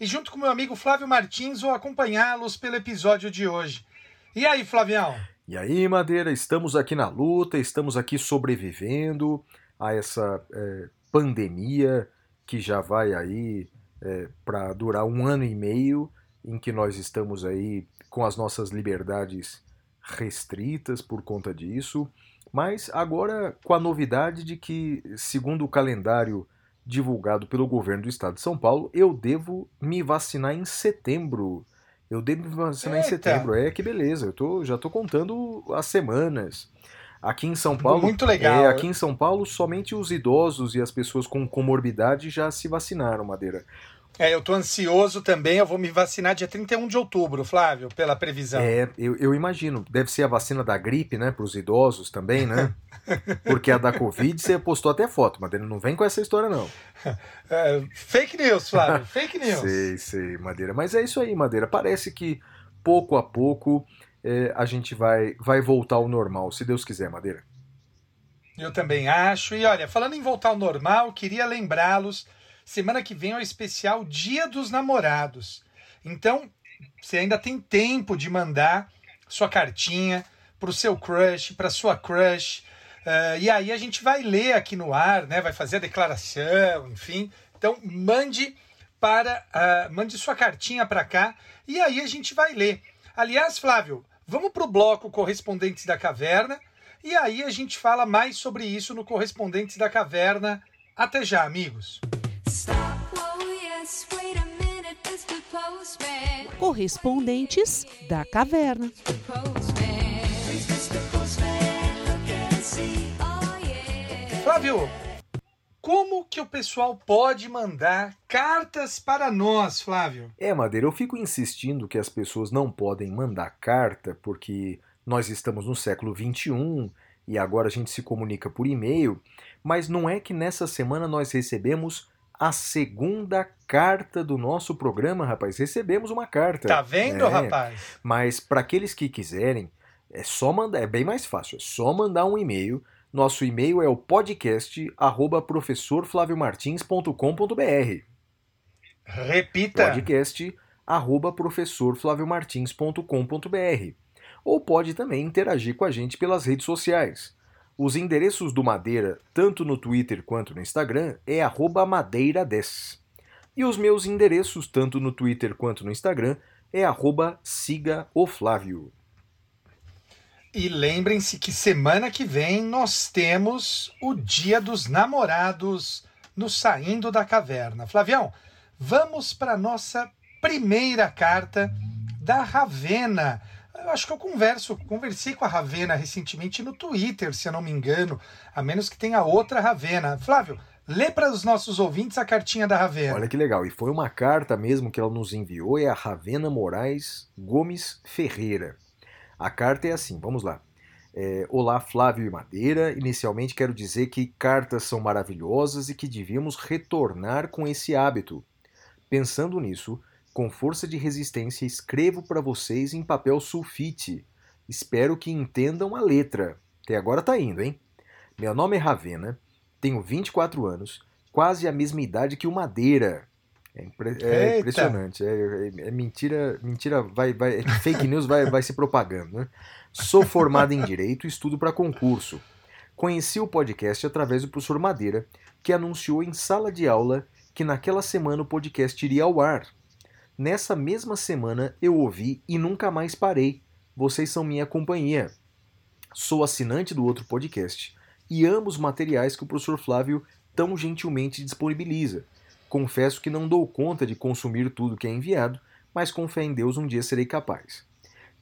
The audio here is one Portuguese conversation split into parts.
e, junto com meu amigo Flávio Martins, vou acompanhá-los pelo episódio de hoje. E aí, Flavião? E aí, Madeira, estamos aqui na luta, estamos aqui sobrevivendo a essa é, pandemia que já vai aí é, para durar um ano e meio, em que nós estamos aí com as nossas liberdades restritas por conta disso, mas agora com a novidade de que, segundo o calendário divulgado pelo governo do estado de São Paulo, eu devo me vacinar em setembro. Eu devo me vacinar Eita. em setembro. É que beleza, eu tô, já tô contando as semanas. Aqui em São Paulo. Muito legal. É, aqui em São Paulo, somente os idosos e as pessoas com comorbidade já se vacinaram, Madeira. É, eu tô ansioso também, eu vou me vacinar dia 31 de outubro, Flávio, pela previsão. É, eu, eu imagino. Deve ser a vacina da gripe, né? Para os idosos também, né? Porque a da Covid você postou até foto, Madeira. Não vem com essa história, não. É, fake news, Flávio, fake news. Sei, sei, Madeira. Mas é isso aí, Madeira. Parece que pouco a pouco é, a gente vai, vai voltar ao normal, se Deus quiser, Madeira. Eu também acho. E olha, falando em voltar ao normal, queria lembrá-los: semana que vem é o especial Dia dos Namorados. Então, você ainda tem tempo de mandar sua cartinha para o seu crush, para sua crush. eh, e aí a gente vai ler aqui no ar, né? Vai fazer a declaração, enfim. Então, mande para ah, mande sua cartinha para cá e aí a gente vai ler. Aliás, Flávio, vamos para o bloco Correspondentes da Caverna. E aí a gente fala mais sobre isso no Correspondentes da Caverna. Até já, amigos. Correspondentes da Caverna. Flávio, como que o pessoal pode mandar cartas para nós, Flávio? É, Madeira, eu fico insistindo que as pessoas não podem mandar carta porque nós estamos no século XXI e agora a gente se comunica por e-mail, mas não é que nessa semana nós recebemos a segunda carta do nosso programa, rapaz. Recebemos uma carta. Tá vendo, É, rapaz? Mas para aqueles que quiserem, é só mandar, é bem mais fácil, é só mandar um e-mail. Nosso e-mail é o podcast arroba professorflaviomartins.com.br Repita. podcast arroba professorflaviomartins.com.br ou pode também interagir com a gente pelas redes sociais. Os endereços do Madeira, tanto no Twitter quanto no Instagram, é arroba madeira10. E os meus endereços, tanto no Twitter quanto no Instagram, é arroba. E lembrem-se que semana que vem nós temos o Dia dos Namorados no Saindo da Caverna. Flavião, vamos para nossa primeira carta da Ravena. Eu acho que eu converso, conversei com a Ravena recentemente no Twitter, se eu não me engano, a menos que tenha outra Ravena. Flávio, lê para os nossos ouvintes a cartinha da Ravena. Olha que legal, e foi uma carta mesmo que ela nos enviou, é a Ravena Moraes Gomes Ferreira. A carta é assim, vamos lá. É, Olá, Flávio e Madeira. Inicialmente quero dizer que cartas são maravilhosas e que devíamos retornar com esse hábito. Pensando nisso, com força de resistência, escrevo para vocês em papel sulfite. Espero que entendam a letra. Até agora tá indo, hein? Meu nome é Ravena, tenho 24 anos, quase a mesma idade que o Madeira. É, impre- é impressionante. É, é- é mentira, mentira vai, vai, é fake news vai, vai se propagando, né? Sou formado em Direito e estudo para concurso. Conheci o podcast através do professor Madeira, que anunciou em sala de aula que naquela semana o podcast iria ao ar. Nessa mesma semana eu ouvi e nunca mais parei. Vocês são minha companhia. Sou assinante do outro podcast e amo os materiais que o professor Flávio tão gentilmente disponibiliza. Confesso que não dou conta de consumir tudo que é enviado, mas com fé em Deus um dia serei capaz.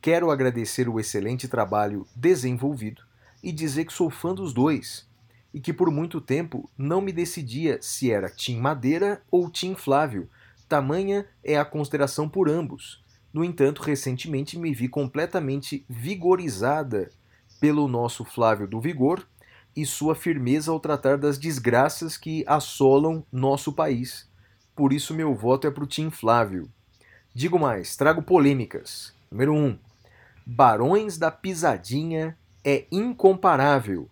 Quero agradecer o excelente trabalho desenvolvido e dizer que sou fã dos dois e que por muito tempo não me decidia se era Tim Madeira ou Tim Flávio, tamanha é a consideração por ambos. No entanto, recentemente me vi completamente vigorizada pelo nosso Flávio do Vigor e sua firmeza ao tratar das desgraças que assolam nosso país. Por isso meu voto é pro Tim Flávio. Digo mais, trago polêmicas. Número 1. Um, Barões da Pisadinha é incomparável.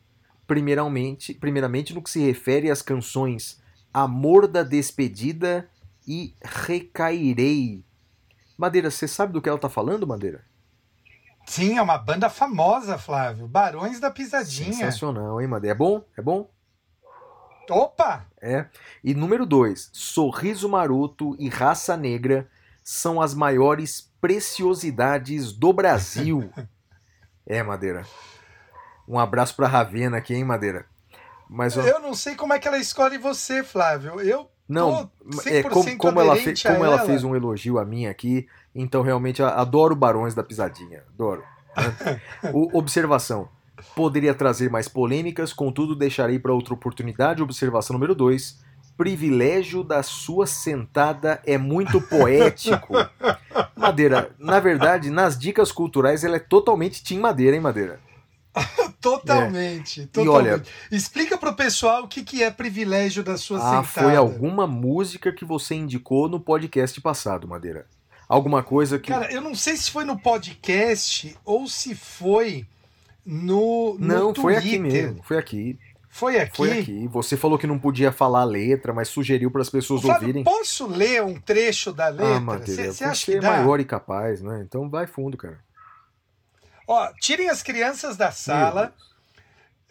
Primeiramente, primeiramente no que se refere às canções Amor da Despedida e Recairei. Madeira, você sabe do que ela tá falando, Madeira? Sim, é uma banda famosa, Flávio. Barões da Pisadinha. Sensacional, hein, Madeira? É bom? É bom? Opa! É. E número 2, Sorriso Maroto e Raça Negra são as maiores preciosidades do Brasil. é, Madeira. Um abraço pra Ravena aqui, hein, Madeira? Mas ó, Eu não sei como é que ela escolhe você, Flávio. Eu não, tô é, 100% como, como ela, fe, como ela ela. fez um elogio a mim aqui, então realmente adoro Barões da Pisadinha. Adoro. né? O- observação. Poderia trazer mais polêmicas, contudo deixarei para outra oportunidade. Observação número 2. Privilégio da sua sentada é muito poético. Madeira, na verdade, nas dicas culturais ela é totalmente Tim Madeira, hein, Madeira? Totalmente, É. E totalmente. olha- Explica pro pessoal o que, que é privilégio da sua Ah, sentada. foi alguma música que você indicou no podcast passado, Madeira. Alguma coisa que. Cara, eu não sei se foi no podcast ou se foi no, no Não, foi aqui mesmo. Foi aqui. Foi aqui? Foi aqui. Você falou que não podia falar a letra, mas sugeriu para as pessoas Flávio, ouvirem. posso ler um trecho da letra? Ah, Madeira, Você acha que é dá? maior e capaz, né? Então vai fundo, cara. Ó, tirem as crianças da sala.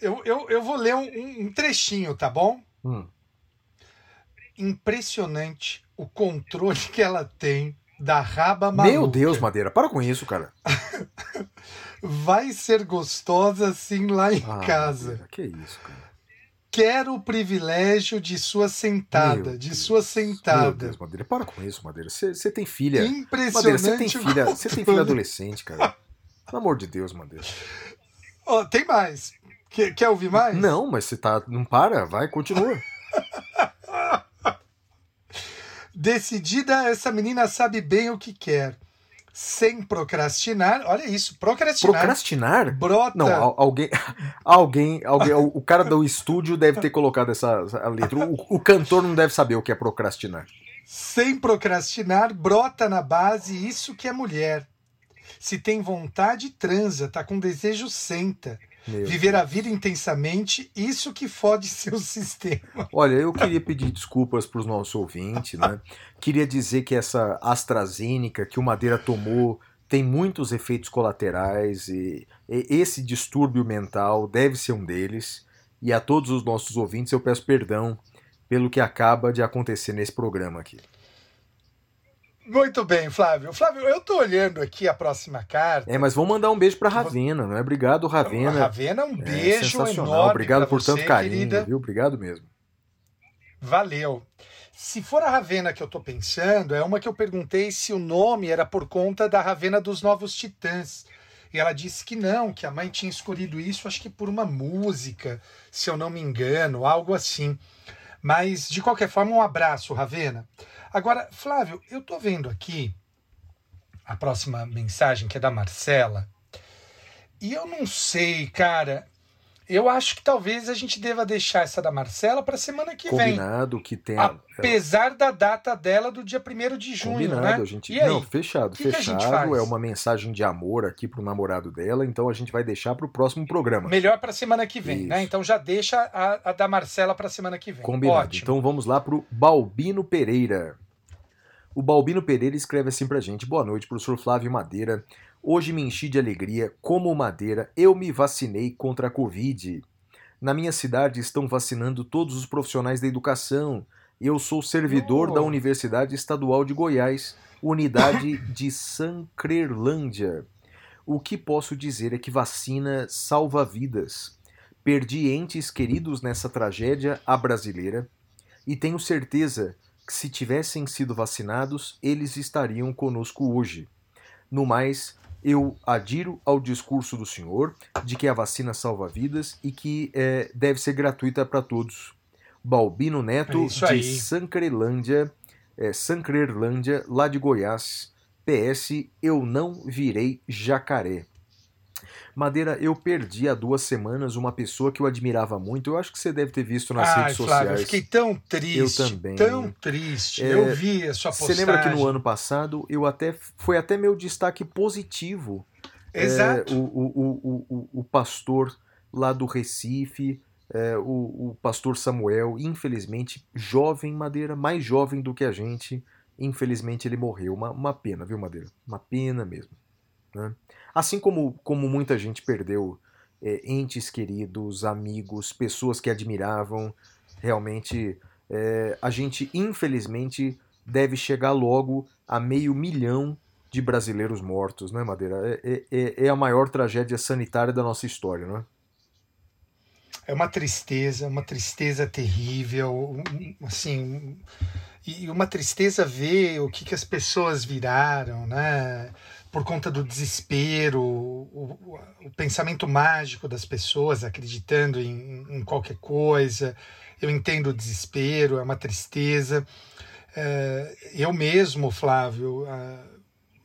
Eu, eu, eu vou ler um, um- trechinho, tá bom? Hum. Impressionante o controle que ela tem da raba maluca. Meu Deus, Madeira, para com isso, cara. Vai ser gostosa assim lá em Ah, casa. Madeira, que isso, cara. Quero o privilégio de sua sentada, Meu de Deus. sua Meu sentada. Deus, Madeira, para com isso, Madeira. Você tem filha. Madeira, Impressionante. você tem filha, você tem filha adolescente, cara. Pelo amor de Deus, Madeira. Ó, tem mais. Quer, quer ouvir mais? Não, mas você tá. Não para, vai, continua. Decidida, essa menina sabe bem o que quer. Sem procrastinar. Olha isso, procrastinar. Procrastinar? Brota. Não, al- alguém, alguém, alguém, o o cara do estúdio deve ter colocado essa, essa letra. O, o cantor não deve saber o que é procrastinar. Sem procrastinar, brota na base isso que é mulher. Se tem vontade, transa, tá com desejo, senta. Meu Viver a vida intensamente, isso que fode seu sistema. Olha, eu queria pedir desculpas para os nossos ouvintes, né? Queria dizer que essa AstraZeneca que o Madeira tomou tem muitos efeitos colaterais e, e esse distúrbio mental deve ser um deles. E a todos os nossos ouvintes eu peço perdão pelo que acaba de acontecer nesse programa aqui. Muito bem, Flávio. Flávio, eu tô olhando aqui a próxima carta. É, mas vamos mandar um beijo para Ravena, não é? Obrigado, Ravena. Ravena, um É beijo sensacional. enorme Obrigado pra por você, tanto carinho, querida. viu? Obrigado mesmo. Valeu. Se for a Ravena que eu tô pensando, é uma que eu perguntei se o nome era por conta da Ravena dos Novos Titãs. E ela disse que não, que a mãe tinha escolhido isso, acho que por uma música, se eu não me engano, algo assim. Mas, de qualquer forma, um abraço, Ravena. Agora, Flávio, eu tô vendo aqui a próxima mensagem, que é da Marcela, e eu não sei, cara. Eu acho que talvez a gente deva deixar essa da Marcela para semana que vem. Combinado que tem a, Apesar da data dela do dia 1 de junho, Combinado, né? a gente. E aí? Não, fechado, O que que a gente fechado. faz? É uma mensagem de amor aqui pro namorado dela, então a gente vai deixar pro próximo programa. Melhor para semana que vem, né? Isso. Então já deixa a, a da Marcela para semana que vem. Combinado. Ótimo. Então vamos lá pro Balbino Pereira. O Balbino Pereira escreve assim pra gente: Boa noite, professor Flávio Madeira. Hoje me enchi de alegria. Como Madeira, eu me vacinei contra a Covid. Na minha cidade estão vacinando todos os profissionais da educação. Eu sou servidor Oh. da Universidade Estadual de Goiás, unidade de Sancrerlândia. O que posso dizer é que vacina salva vidas. Perdi entes queridos nessa tragédia à brasileira e tenho certeza que se tivessem sido vacinados, eles estariam conosco hoje. No mais, eu adiro ao discurso do senhor de que a vacina salva vidas e que eh, deve ser gratuita para todos. Balbino Neto, É de. Sancrelândia, é Sancrerlândia, lá de Goiás. PS, eu não virei jacaré. Madeira, eu perdi há duas semanas uma pessoa que eu admirava muito. Eu acho que você deve ter visto nas Ai, redes Flávio, eu sociais. fiquei tão triste. Eu também. Tão triste. É, eu vi a sua Você postagem. lembra que no ano passado eu até foi até meu destaque positivo Exato. é, o, o, o, o, o pastor lá do Recife, é, o, o pastor Samuel, infelizmente, jovem Madeira, mais jovem do que a gente, infelizmente ele morreu. Uma, uma pena, viu, Madeira? Uma pena mesmo. Né? Assim como, como muita gente perdeu é, entes queridos, amigos, pessoas que admiravam, realmente é, a gente, infelizmente, deve chegar logo a meio milhão de brasileiros mortos, né, Madeira? É, é, é a maior tragédia sanitária da nossa história, né? É uma tristeza, uma tristeza terrível, assim, e uma tristeza ver o que, que as pessoas viraram, né? Por conta do desespero, o, o- pensamento mágico das pessoas acreditando em, em qualquer coisa. Eu entendo o desespero, é uma tristeza. É, eu mesmo, Flávio,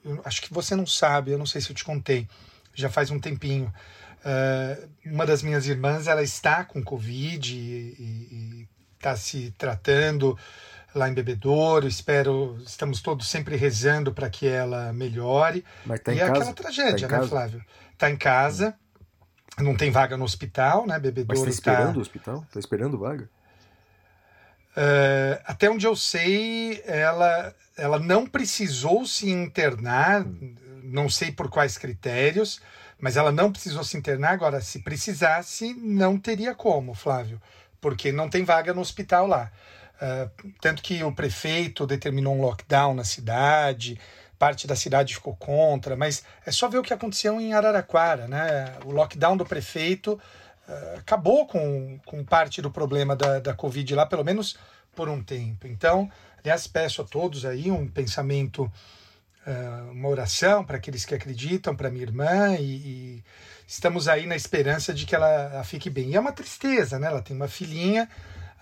eu acho que você não sabe, eu não sei se eu te contei, já faz um tempinho. Uh, uma das minhas irmãs ela está com Covid e está se tratando lá em Bebedouro. Espero, estamos todos sempre rezando para que ela melhore. Mas tá e em é casa? aquela tragédia, Tá né, casa? Flávio? Está em casa, não tem vaga no hospital, né? Mas Bebedouro tá está. esperando o hospital? Tá esperando vaga? Uh, até onde eu sei, ela, ela não precisou se internar, não sei por quais critérios, mas ela não precisou se internar. Agora, se precisasse, não teria como, Flávio, porque não tem vaga no hospital lá. Uh, tanto que o prefeito determinou um lockdown na cidade, parte da cidade ficou contra, mas é só ver o que aconteceu em Araraquara, né? O lockdown do prefeito uh, acabou com, com parte do problema da, da Covid lá, pelo menos por um tempo. Então, aliás, peço a todos aí um pensamento, uh, uma oração para aqueles que acreditam, para minha irmã, e, e, estamos aí na esperança de que ela, ela, fique bem. E é uma tristeza, né? Ela tem uma filhinha,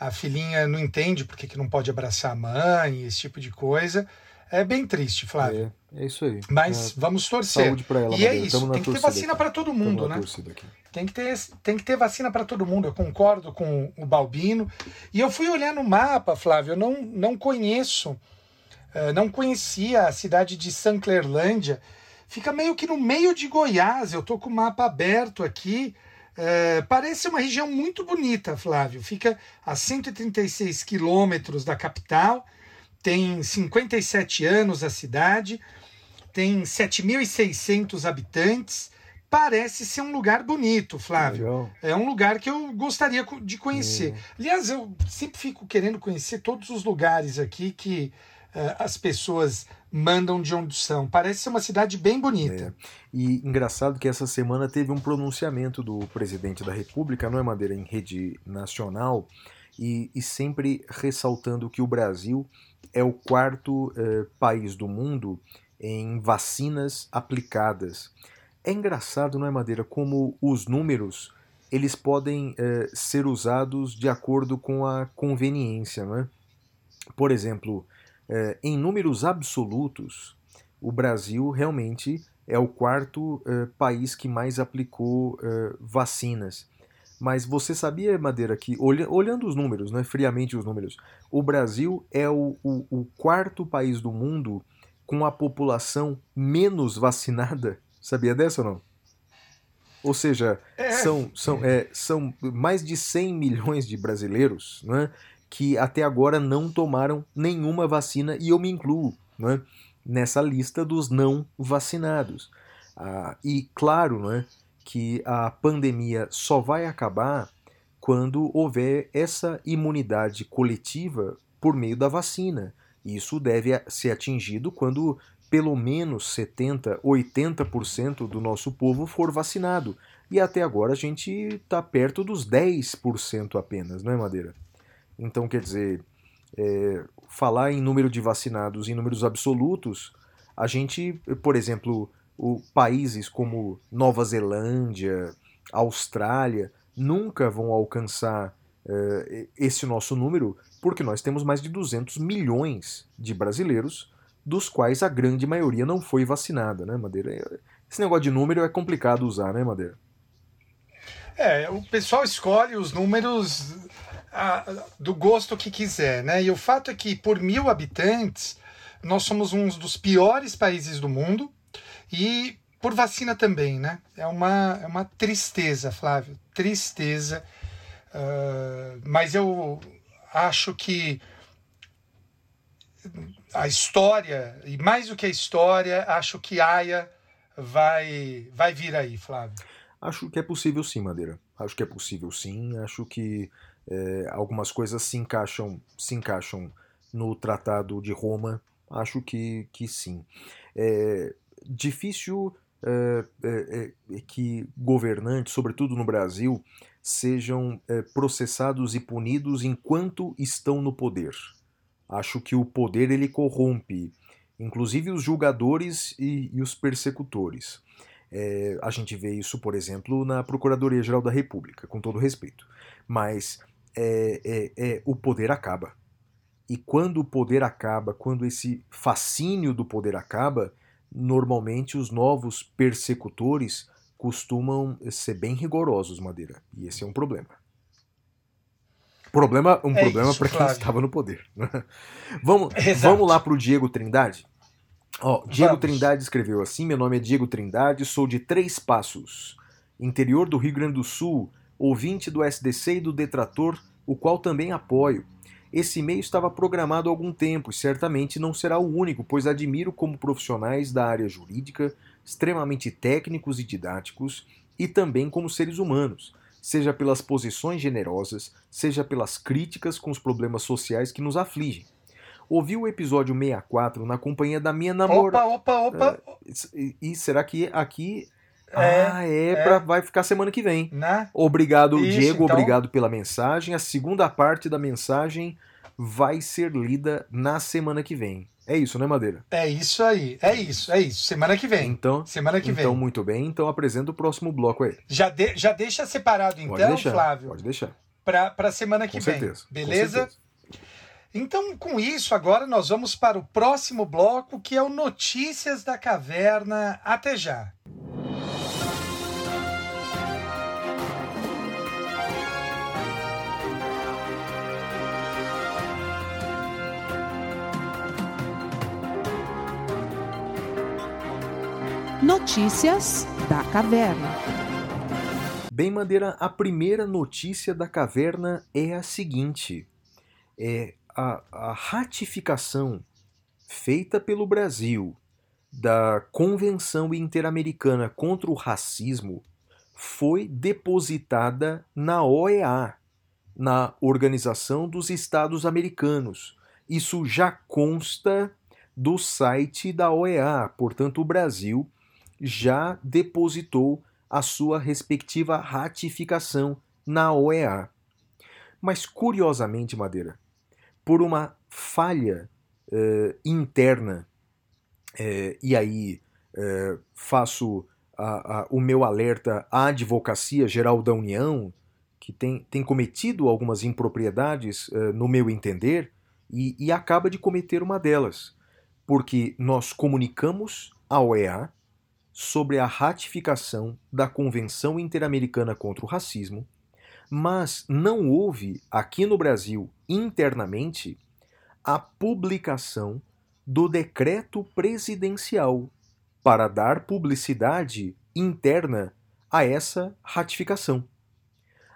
a filhinha não entende porque que não pode abraçar a mãe, esse tipo de coisa. É bem triste, Flávio. É, é isso aí. Mas É, vamos torcer. Saúde pra ela, e é isso, Tamo na tem que ter vacina para todo mundo, né? Tem que, ter, tem que ter vacina para todo mundo, eu concordo com o Balbino. E eu fui olhar no mapa, Flávio, eu não, não conheço, eh, não conhecia a cidade de Sanclerlândia. Fica meio que no meio de Goiás, eu tô com o mapa aberto aqui. Eh, parece uma região muito bonita, Flávio. Fica a 136 quilômetros da capital, tem 57 anos a cidade, tem 7.600 habitantes. Parece ser um lugar bonito, Flávio. Legal. É um lugar que eu gostaria de conhecer. Aliás, eu sempre fico querendo conhecer todos os lugares aqui que eh, as pessoas mandam de onde são. Parece ser uma cidade bem bonita. E engraçado que essa semana teve um pronunciamento do presidente da República, não é Madeira, em rede nacional, e, e sempre ressaltando que o Brasil é o quarto eh, país do mundo em vacinas aplicadas. É engraçado, não é Madeira, como os números eles podem eh, ser usados de acordo com a conveniência, não é? Por exemplo, eh, em números absolutos, o Brasil realmente é o quarto eh, país que mais aplicou eh, vacinas. Mas você sabia, Madeira, que olha- olhando os números, né, friamente os números, o Brasil é o, o- o quarto país do mundo com a população menos vacinada? Sabia dessa ou não? Ou seja, É. são, são, é, são mais de 100 milhões de brasileiros né, que até agora não tomaram nenhuma vacina, e eu me incluo né, nessa lista dos não vacinados. Ah, e claro né, que a pandemia só vai acabar quando houver essa imunidade coletiva por meio da vacina. Isso deve ser atingido quando pelo menos 70, 80% do nosso povo for vacinado. E até agora a gente está perto dos 10% apenas, não é, Madeira? Então, quer dizer, é, falar em número de vacinados em números absolutos, a gente, por exemplo, o, países como Nova Zelândia, Austrália, nunca vão alcançar eh, esse nosso número porque nós temos mais de 200 milhões de brasileiros, dos quais a grande maioria não foi vacinada, né, Madeira? Esse negócio de número é complicado usar, né, Madeira? É, o pessoal escolhe os números ah, do gosto que quiser, né? E o fato é que, por mil habitantes, nós somos um dos piores países do mundo e por vacina também, né? É uma, é uma tristeza, Flávio, tristeza. Ah, mas eu acho que a história, e mais do que a história, acho que Aya vai, vai vir aí, Flávio. Acho que é possível sim, Madeira. Acho que é possível sim. Acho que é, algumas coisas se encaixam, se encaixam no Tratado de Roma. Acho que, que sim. É difícil é, é, é, que governantes, sobretudo no Brasil, sejam é, processados e punidos enquanto estão no poder. Acho que o poder ele corrompe, inclusive os julgadores e, e os persecutores. É, a gente vê isso, por exemplo, na Procuradoria-Geral da República, com todo respeito. Mas é, é, é, o poder acaba. E quando o poder acaba, quando esse fascínio do poder acaba, normalmente os novos persecutores costumam ser bem rigorosos, Madeira. E esse é um problema. Problema, um É problema para quem estava no poder. vamos, Exato. vamos lá para o Diego Trindade? Ó, Diego Vamos. Trindade escreveu assim: Meu nome é Diego Trindade, sou de Três Passos, interior do Rio Grande do Sul, ouvinte do SDC e do Detrator, o qual também apoio. Esse e-mail estava programado há algum tempo e certamente não será o único, pois admiro como profissionais da área jurídica, extremamente técnicos e didáticos, e também como seres humanos, seja pelas posições generosas, seja pelas críticas com os problemas sociais que nos afligem. Ouvi o episódio 64 na companhia da minha namorada. Opa, opa, opa. E, e será que aqui. É, ah, é, é. Pra, vai ficar semana que vem. Né? Obrigado, Isso, Diego, então. obrigado pela mensagem. A segunda parte da mensagem vai ser lida na semana que vem. É isso, né, Madeira? É isso aí, é isso, é isso. Semana que vem. Então, Semana que então vem. muito bem. Então apresenta o próximo bloco aí. Já, de- já deixa separado então, Pode deixar, Flávio, pode deixar. para semana que Com vem. certeza. com Beleza? certeza. Então, com isso, agora nós vamos para o próximo bloco, que é o Notícias da Caverna. Até já. Notícias da Caverna. Bem, Madeira, a primeira notícia da caverna é a seguinte: é a, a ratificação feita pelo Brasil da Convenção Interamericana contra o Racismo foi depositada na OEA, na Organização dos Estados Americanos. Isso já consta do site da OEA, portanto, o Brasil já depositou a sua respectiva ratificação na OEA. Mas, curiosamente, Madeira, por uma falha eh, interna, eh, e aí eh, faço a- a- o meu alerta à Advocacia Geral da União, que tem, tem cometido algumas impropriedades, no meu entender, e, e acaba de cometer uma delas, porque nós comunicamos à OEA sobre a ratificação da Convenção Interamericana contra o Racismo, mas não houve aqui no Brasil internamente a publicação do decreto presidencial para dar publicidade interna a essa ratificação.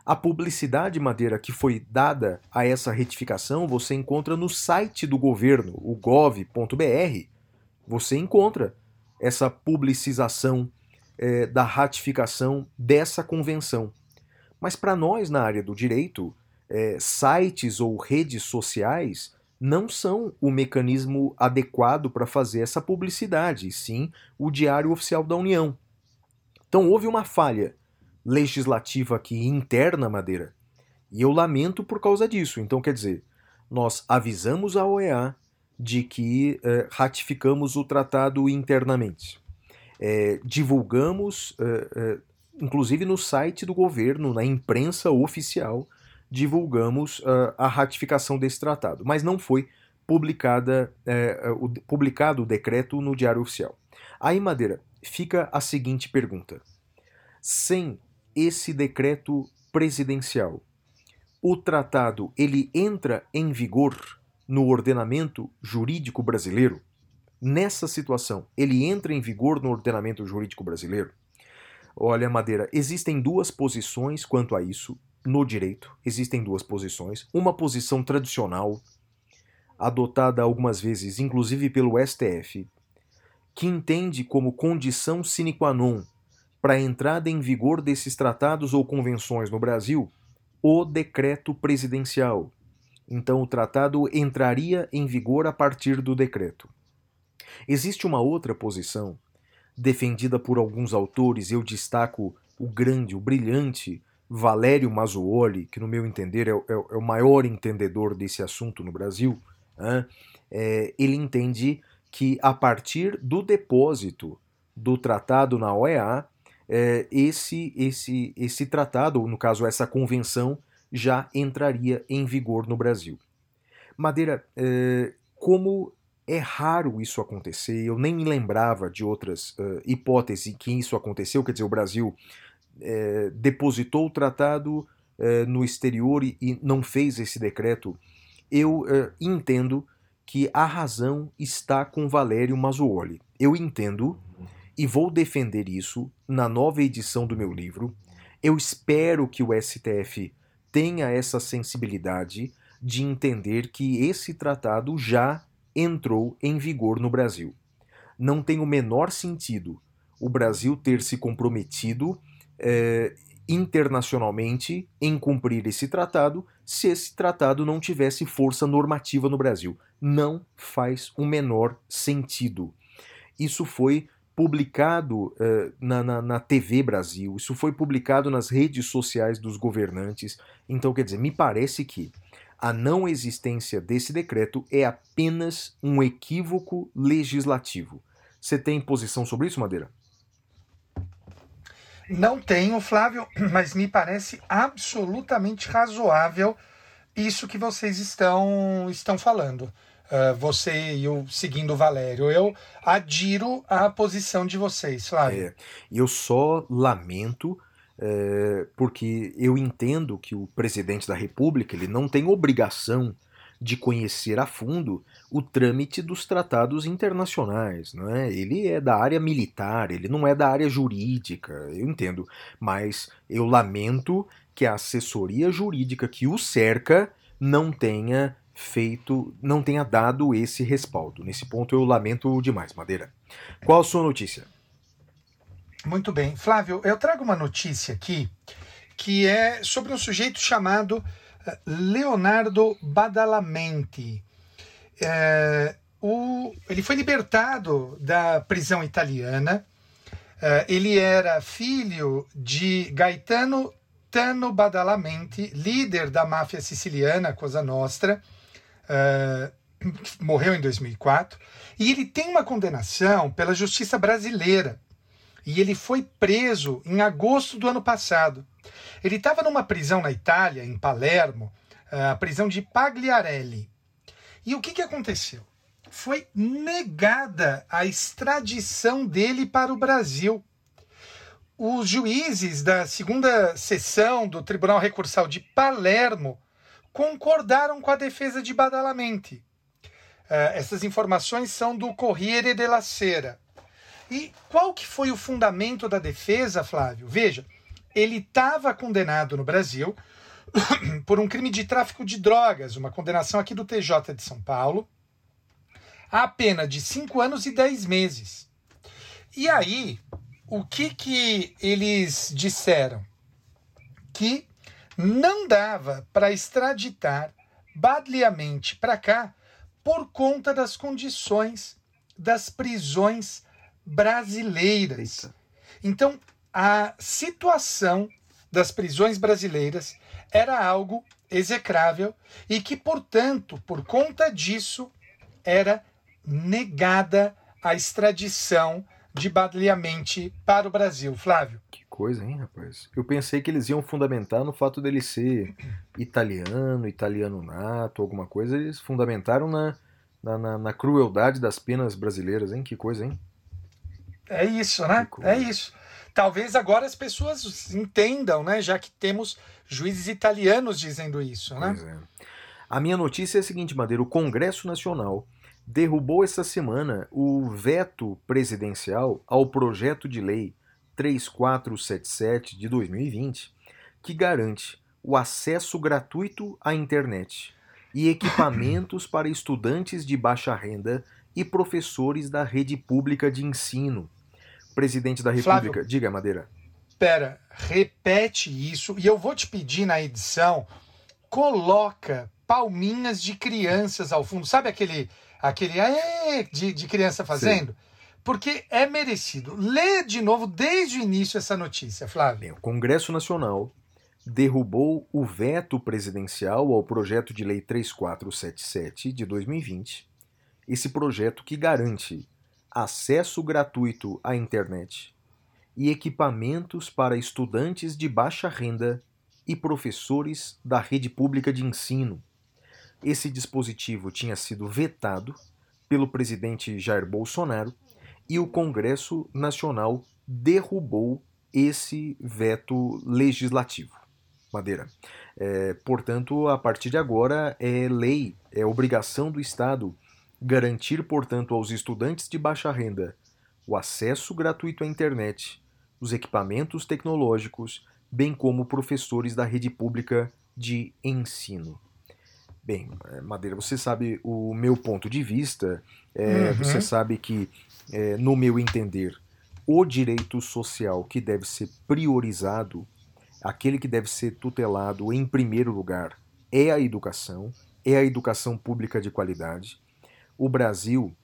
A publicidade, Madeira, que foi dada a essa retificação, você encontra no site do governo, o gov.br. Você encontra essa publicização eh, da ratificação dessa convenção. Mas para nós, na área do direito, eh, sites ou redes sociais não são o mecanismo adequado para fazer essa publicidade, sim o Diário Oficial da União. Então houve uma falha legislativa aqui interna, Madeira, e eu lamento por causa disso. Então, quer dizer, nós avisamos a OEA de que eh, ratificamos o tratado internamente. Eh, divulgamos, eh, eh, inclusive no site do governo, na imprensa oficial, divulgamos a ratificação desse tratado, mas não foi publicada, o, publicado o decreto no Diário Oficial. Aí, Madeira, fica a seguinte pergunta: sem esse decreto presidencial, o tratado ele entra em vigor no ordenamento jurídico brasileiro? Nessa situação, ele entra em vigor no ordenamento jurídico brasileiro? Olha, Madeira, existem duas posições quanto a isso no direito. Existem duas posições. Uma posição tradicional, adotada algumas vezes, inclusive pelo STF, que entende como condição sine qua non para a entrada em vigor desses tratados ou convenções no Brasil o decreto presidencial. Então, o tratado entraria em vigor a partir do decreto. Existe uma outra posição, defendida por alguns autores, eu destaco o grande, o brilhante Valério Mazzuoli, que, no meu entender, é, o- é é o maior entendedor desse assunto no Brasil. né? É, ele entende que, a partir do depósito do tratado na OEA, é, esse, esse, esse tratado, ou no caso essa convenção, já entraria em vigor no Brasil. Madeira, é, como é raro isso acontecer, eu nem me lembrava de outras eh, hipóteses em que isso aconteceu, quer dizer, o Brasil eh, depositou o tratado eh, no exterior e, não fez esse decreto. Eu eh, entendo que a razão está com Valério Mazzuoli. Eu entendo e vou defender isso na nova edição do meu livro. Eu espero que o STF tenha essa sensibilidade de entender que esse tratado já entrou em vigor no Brasil. Não tem o menor sentido o Brasil ter se comprometido eh, internacionalmente em cumprir esse tratado se esse tratado não tivesse força normativa no Brasil. Não faz o menor sentido. Isso foi publicado eh, na, na, na TV Brasil, isso foi publicado nas redes sociais dos governantes. Então, quer dizer, me parece que a não existência desse decreto é apenas um equívoco legislativo. Você tem posição sobre isso, Madeira? Não tenho, Flávio, mas me parece absolutamente razoável isso que vocês estão, estão falando. Uh, você e o seguindo o Valério. Eu adiro à posição de vocês, Flávio. É, eu só lamento é, porque eu entendo que o presidente da República ele não tem obrigação de conhecer a fundo o trâmite dos tratados internacionais, não é? Ele é da área militar, ele não é da área jurídica, eu entendo, mas eu lamento que a assessoria jurídica que o cerca não tenha feito, não tenha dado esse respaldo. Nesse ponto eu lamento demais, Madeira. Qual a sua notícia? Muito bem. Flávio, eu trago uma notícia aqui que é sobre um sujeito chamado eh, Leonardo Badalamenti. É, o, ele foi libertado da prisão italiana. É, ele era filho de Gaetano Tano Badalamenti, líder da máfia siciliana Cosa Nostra. É, morreu em 2004. E ele tem uma condenação pela justiça brasileira e ele foi preso em agosto do ano passado. Ele estava numa prisão na Itália, em Palermo, a prisão de Pagliarelli. E o que, que aconteceu? Foi negada a extradição dele para o Brasil. Os juízes da segunda sessão do Tribunal Recursal de Palermo concordaram com a defesa de Badalamenti. Uh, essas informações são do Corriere della Sera. E qual que foi o fundamento da defesa, Flávio? Veja, ele estava condenado no Brasil por um crime de tráfico de drogas, uma condenação aqui do TJ de São Paulo, a pena de 5 anos e 10 meses. E aí, o que que eles disseram? Que não dava para extraditar badliamente para cá por conta das condições das prisões brasileiras. Eita. Então, a situação das prisões brasileiras era algo execrável e que, portanto, por conta disso, era negada a extradição de Badliamente para o Brasil. Flávio. Coisa, hein, rapaz? Eu pensei que eles iam fundamentar no fato dele ser italiano, italiano nato, alguma coisa. Eles fundamentaram na, na, na- na crueldade das penas brasileiras, hein? Que coisa, hein? É isso, né? É isso. Talvez agora as pessoas entendam, né? Já que temos juízes italianos dizendo isso, né? Pois é. A minha notícia é a seguinte, Madeira: o Congresso Nacional derrubou essa semana o veto presidencial ao projeto de lei 3477 de 2020, que garante o acesso gratuito à internet e equipamentos para estudantes de baixa renda e professores da rede pública de ensino. Presidente da Flávio. República, diga, Madeira. Pera, repete isso e eu vou te pedir na edição, coloca palminhas de crianças ao fundo. Sabe aquele aquele aê de, de criança fazendo? Porque é merecido. Lê de novo desde o início essa notícia, Flávio. O Congresso Nacional derrubou o veto presidencial ao projeto de lei 3477 de 2020. Esse projeto que garante acesso gratuito à internet e equipamentos para estudantes de baixa renda e professores da rede pública de ensino. Esse dispositivo tinha sido vetado pelo presidente Jair Bolsonaro e o Congresso Nacional derrubou esse veto legislativo. Madeira. É, portanto, a partir de agora é lei, é obrigação do Estado garantir, portanto, aos estudantes de baixa renda o acesso gratuito à internet, os equipamentos tecnológicos, bem como professores da rede pública de ensino. Bem, eh, Madeira, você sabe o meu ponto de vista, é, Uhum. você sabe que, é, no meu entender, o direito social que deve ser priorizado, aquele que deve ser tutelado em primeiro lugar, é a educação, é a educação pública de qualidade. O Brasil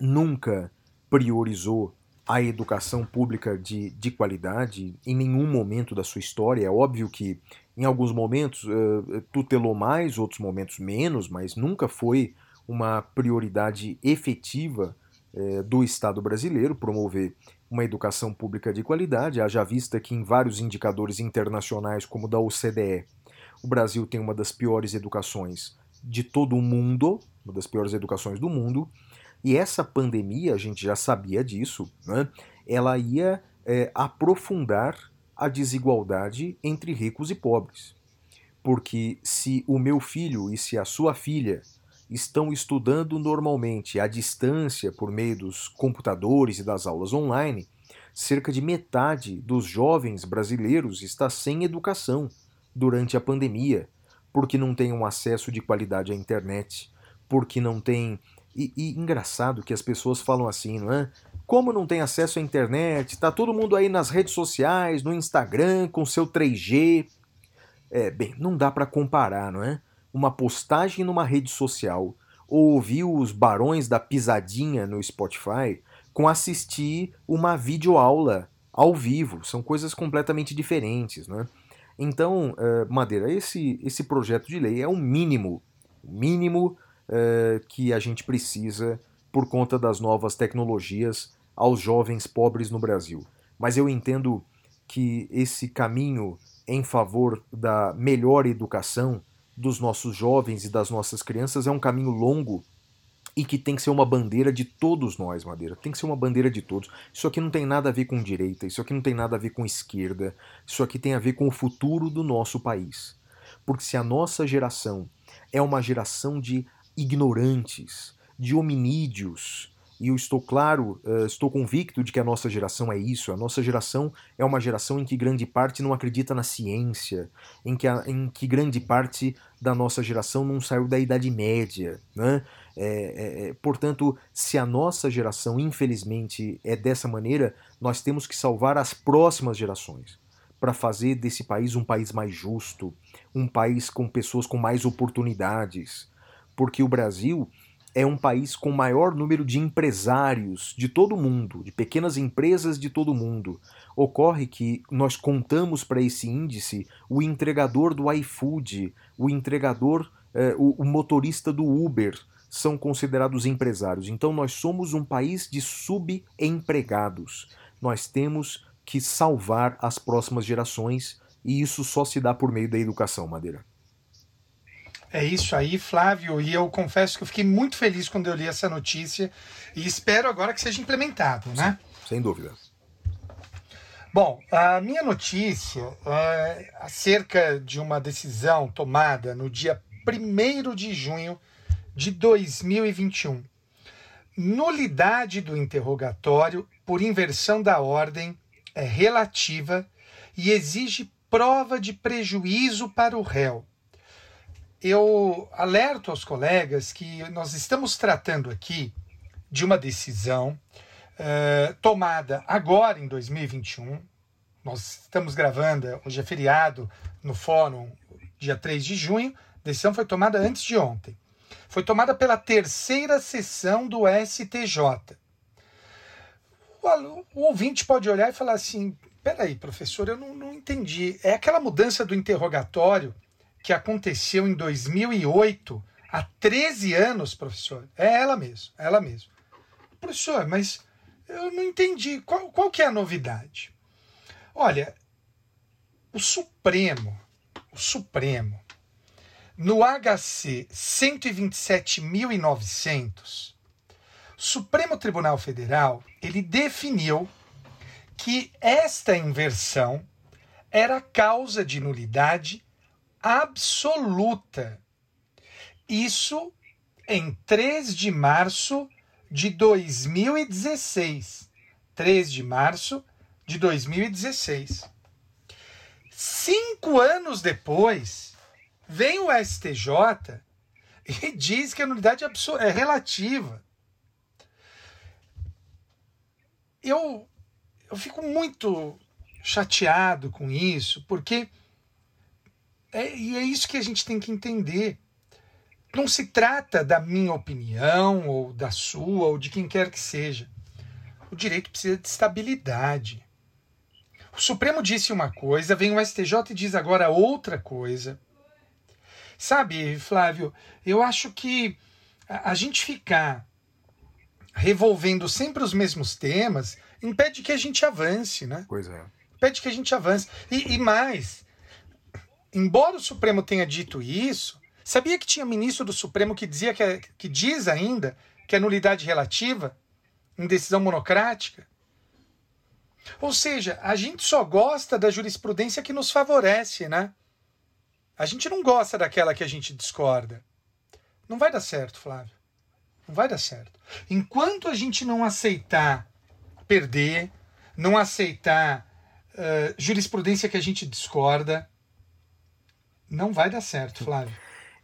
nunca priorizou a educação pública de, de qualidade em nenhum momento da sua história. É óbvio que em alguns momentos eh, tutelou mais, outros momentos menos, mas nunca foi uma prioridade efetiva eh, do Estado brasileiro promover uma educação pública de qualidade, haja vista que em vários indicadores internacionais, como da OCDE, o Brasil tem uma das piores educações de todo o mundo, uma das piores educações do mundo, e essa pandemia, a gente já sabia disso, né? ela ia eh, aprofundar a desigualdade entre ricos e pobres. Porque se o meu filho e se a sua filha estão estudando normalmente à distância por meio dos computadores e das aulas online, cerca de metade dos jovens brasileiros está sem educação durante a pandemia, porque não tem um acesso de qualidade à internet, porque não tem. E, e engraçado que as pessoas falam assim, não é? Como não tem acesso à internet, tá todo mundo aí nas redes sociais, no Instagram, com seu 3G. É, bem, não dá para comparar, não é? Uma postagem numa rede social ou ouvir os barões da pisadinha no Spotify com assistir uma videoaula ao vivo. São coisas completamente diferentes, né? Então, eh, Madeira, esse, esse projeto de lei é o mínimo, o mínimo eh, que a gente precisa por conta das novas tecnologias aos jovens pobres no Brasil. Mas eu entendo que esse caminho em favor da melhor educação dos nossos jovens e das nossas crianças é um caminho longo e que tem que ser uma bandeira de todos nós, Madeira. Tem que ser uma bandeira de todos. Isso aqui não tem nada a ver com direita, isso aqui não tem nada a ver com esquerda, isso aqui tem a ver com o futuro do nosso país. Porque se a nossa geração é uma geração de ignorantes, de hominídeos, e eu estou claro, eh, estou convicto de que a nossa geração é isso. A nossa geração é uma geração em que grande parte não acredita na ciência, em que, a- em que grande parte da nossa geração não saiu da Idade Média. Né? É, é, é, portanto, se a nossa geração, infelizmente, é dessa maneira, nós temos que salvar as próximas gerações para fazer desse país um país mais justo, um país com pessoas com mais oportunidades. Porque o Brasil é um país com maior número de empresários de todo o mundo, de pequenas empresas de todo o mundo. Ocorre que nós contamos para esse índice o entregador do iFood, o entregador, eh, o, o motorista do Uber, são considerados empresários. Então nós somos um país de subempregados. Nós temos que salvar as próximas gerações, e isso só se dá por meio da educação, Madeira. É isso aí, Flávio, e eu confesso que eu fiquei muito feliz quando eu li essa notícia e espero agora que seja implementado, né? Sem dúvida. Bom, a minha notícia é acerca de uma decisão tomada no dia 1 de junho de 2021. Nulidade do interrogatório por inversão da ordem é relativa e exige prova de prejuízo para o réu. Eu alerto aos colegas que nós estamos tratando aqui de uma decisão eh, tomada agora em 2021. Nós estamos gravando, hoje é feriado no fórum, dia 3 de junho. A decisão foi tomada antes de ontem. Foi tomada pela terceira sessão do STJ. O, o ouvinte pode olhar e falar assim: peraí, professor, eu não, não entendi. É aquela mudança do interrogatório que aconteceu em 2008, há 13 anos, professor. É ela mesmo, é ela mesmo. Professor, mas eu não entendi. Qual, qual que é a novidade? Olha, o Supremo, o Supremo, no HC 127.900, o Supremo Tribunal Federal, ele definiu que esta inversão era causa de nulidade absoluta. Isso em 3 de março de 2016. 3 de março de 2016. Cinco anos depois, vem o STJ e diz que a nulidade abso- é relativa. Eu, eu fico muito chateado com isso, porque é, e é isso que a gente tem que entender. Não se trata da minha opinião, ou da sua, ou de quem quer que seja. O direito precisa de estabilidade. O Supremo disse uma coisa, vem o STJ e diz agora outra coisa. Sabe, Flávio, eu acho que a, gente ficar revolvendo sempre os mesmos temas impede que a gente avance, né? Pois é. Impede que a gente avance. E, e mais, embora o Supremo tenha dito isso, sabia que tinha ministro do Supremo que dizia que, é- que diz ainda que é nulidade relativa em decisão monocrática? Ou seja, a gente só gosta da jurisprudência que nos favorece, né? A gente não gosta daquela que a gente discorda. Não vai dar certo, Flávio. Não vai dar certo. Enquanto a gente não aceitar perder, não aceitar eh, jurisprudência que a gente discorda, não vai dar certo, Flávio.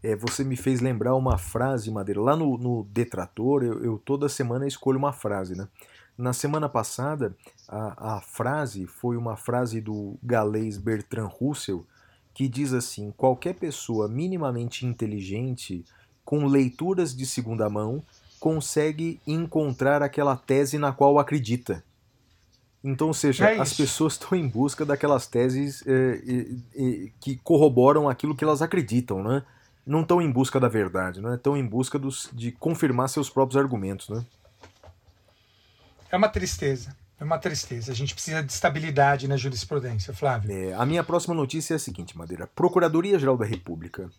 É, você me fez lembrar uma frase, Madeira. Lá no, no Detrator, eu, eu toda semana escolho uma frase, né? Na semana passada, a, a frase foi uma frase do galês Bertrand Russell, que diz assim: qualquer pessoa minimamente inteligente, com leituras de segunda mão, consegue encontrar aquela tese na qual acredita. Então, ou seja, É as pessoas estão em busca daquelas teses eh, eh, que corroboram aquilo que elas acreditam, né? Não estão em busca da verdade, né? Estão em busca dos, de confirmar seus próprios argumentos, né? É uma tristeza. É uma tristeza. A gente precisa de estabilidade na jurisprudência, Flávio. É, a minha próxima notícia é a seguinte, Madeira. Procuradoria-Geral da República,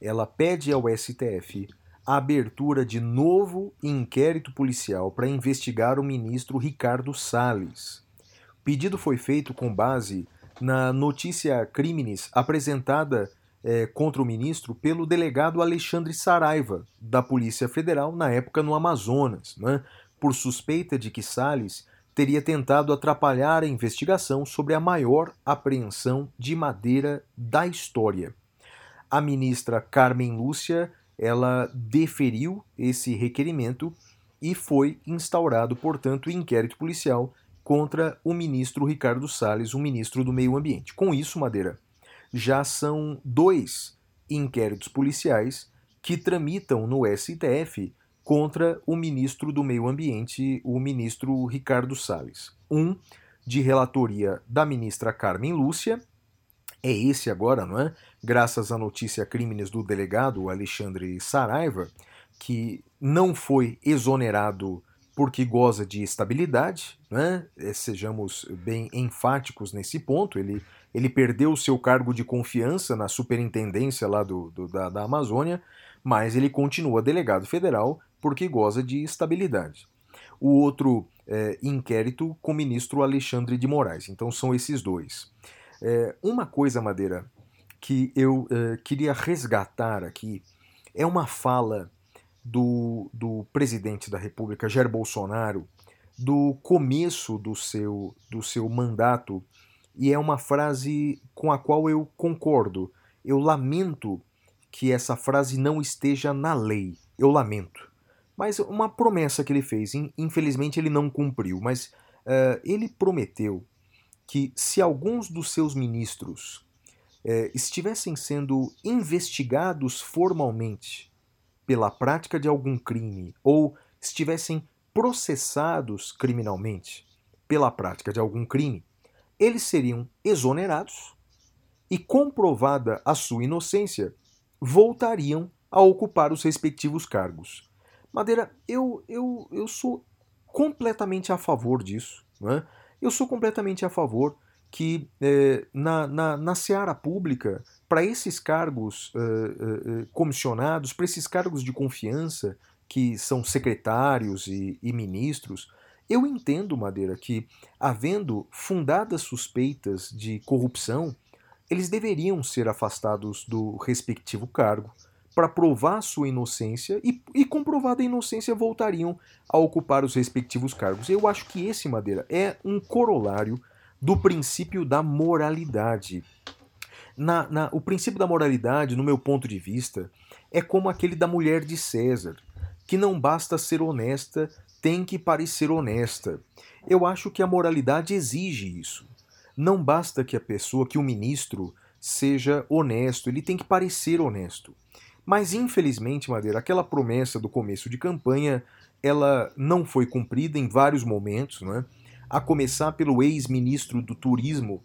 ela pede ao STF a abertura de novo inquérito policial para investigar o ministro Ricardo Salles. Pedido foi feito com base na notícia crimes apresentada eh, contra o ministro pelo delegado Alexandre Saraiva, da Polícia Federal, na época no Amazonas, né, por suspeita de que Salles teria tentado atrapalhar a investigação sobre a maior apreensão de madeira da história. A ministra Carmen Lúcia, ela deferiu esse requerimento e foi instaurado, portanto, o inquérito policial contra o ministro Ricardo Salles, o ministro do Meio Ambiente. Com isso, Madeira, já são dois inquéritos policiais que tramitam no STF contra o ministro do Meio Ambiente, o ministro Ricardo Salles. Um de relatoria da ministra Carmen Lúcia, é esse agora, não é? Graças à notícia crimes do delegado Alexandre Saraiva, que não foi exonerado porque goza de estabilidade, né? Eh, sejamos bem enfáticos nesse ponto. Ele, ele perdeu o seu cargo de confiança na superintendência lá do, do- da, da Amazônia, mas ele continua delegado federal porque goza de estabilidade. O outro eh, inquérito com o ministro Alexandre de Moraes. Então são esses dois. Eh, uma coisa, Madeira, que eu eh, queria resgatar aqui é uma fala do, do presidente da República, Jair Bolsonaro, do começo do seu, do seu mandato, e é uma frase com a qual eu concordo. Eu lamento que essa frase não esteja na lei. Eu lamento. Mas uma promessa que ele fez, in- infelizmente ele não cumpriu, mas eh, ele prometeu que se alguns dos seus ministros eh, estivessem sendo investigados formalmente pela prática de algum crime ou estivessem processados criminalmente pela prática de algum crime, eles seriam exonerados e, comprovada a sua inocência, voltariam a ocupar os respectivos cargos. Madeira, eu, eu, eu sou completamente a favor disso. Não é? Eu sou completamente a favor que eh, na, na, na seara pública, para esses cargos eh, eh, comissionados, para esses cargos de confiança, que são secretários e, e ministros, eu entendo, Madeira, que havendo fundadas suspeitas de corrupção, eles deveriam ser afastados do respectivo cargo para provar sua inocência e, e, comprovada a inocência, voltariam a ocupar os respectivos cargos. Eu acho que esse, Madeira, é um corolário do princípio da moralidade. Na, na, o princípio da moralidade, no meu ponto de vista, é como aquele da mulher de César, que não basta ser honesta, tem que parecer honesta. Eu acho que a moralidade exige isso. Não basta que a pessoa, que o ministro, seja honesto, ele tem que parecer honesto. Mas infelizmente, Madeira, aquela promessa do começo de campanha, ela não foi cumprida em vários momentos, não é? A começar pelo ex-ministro do Turismo,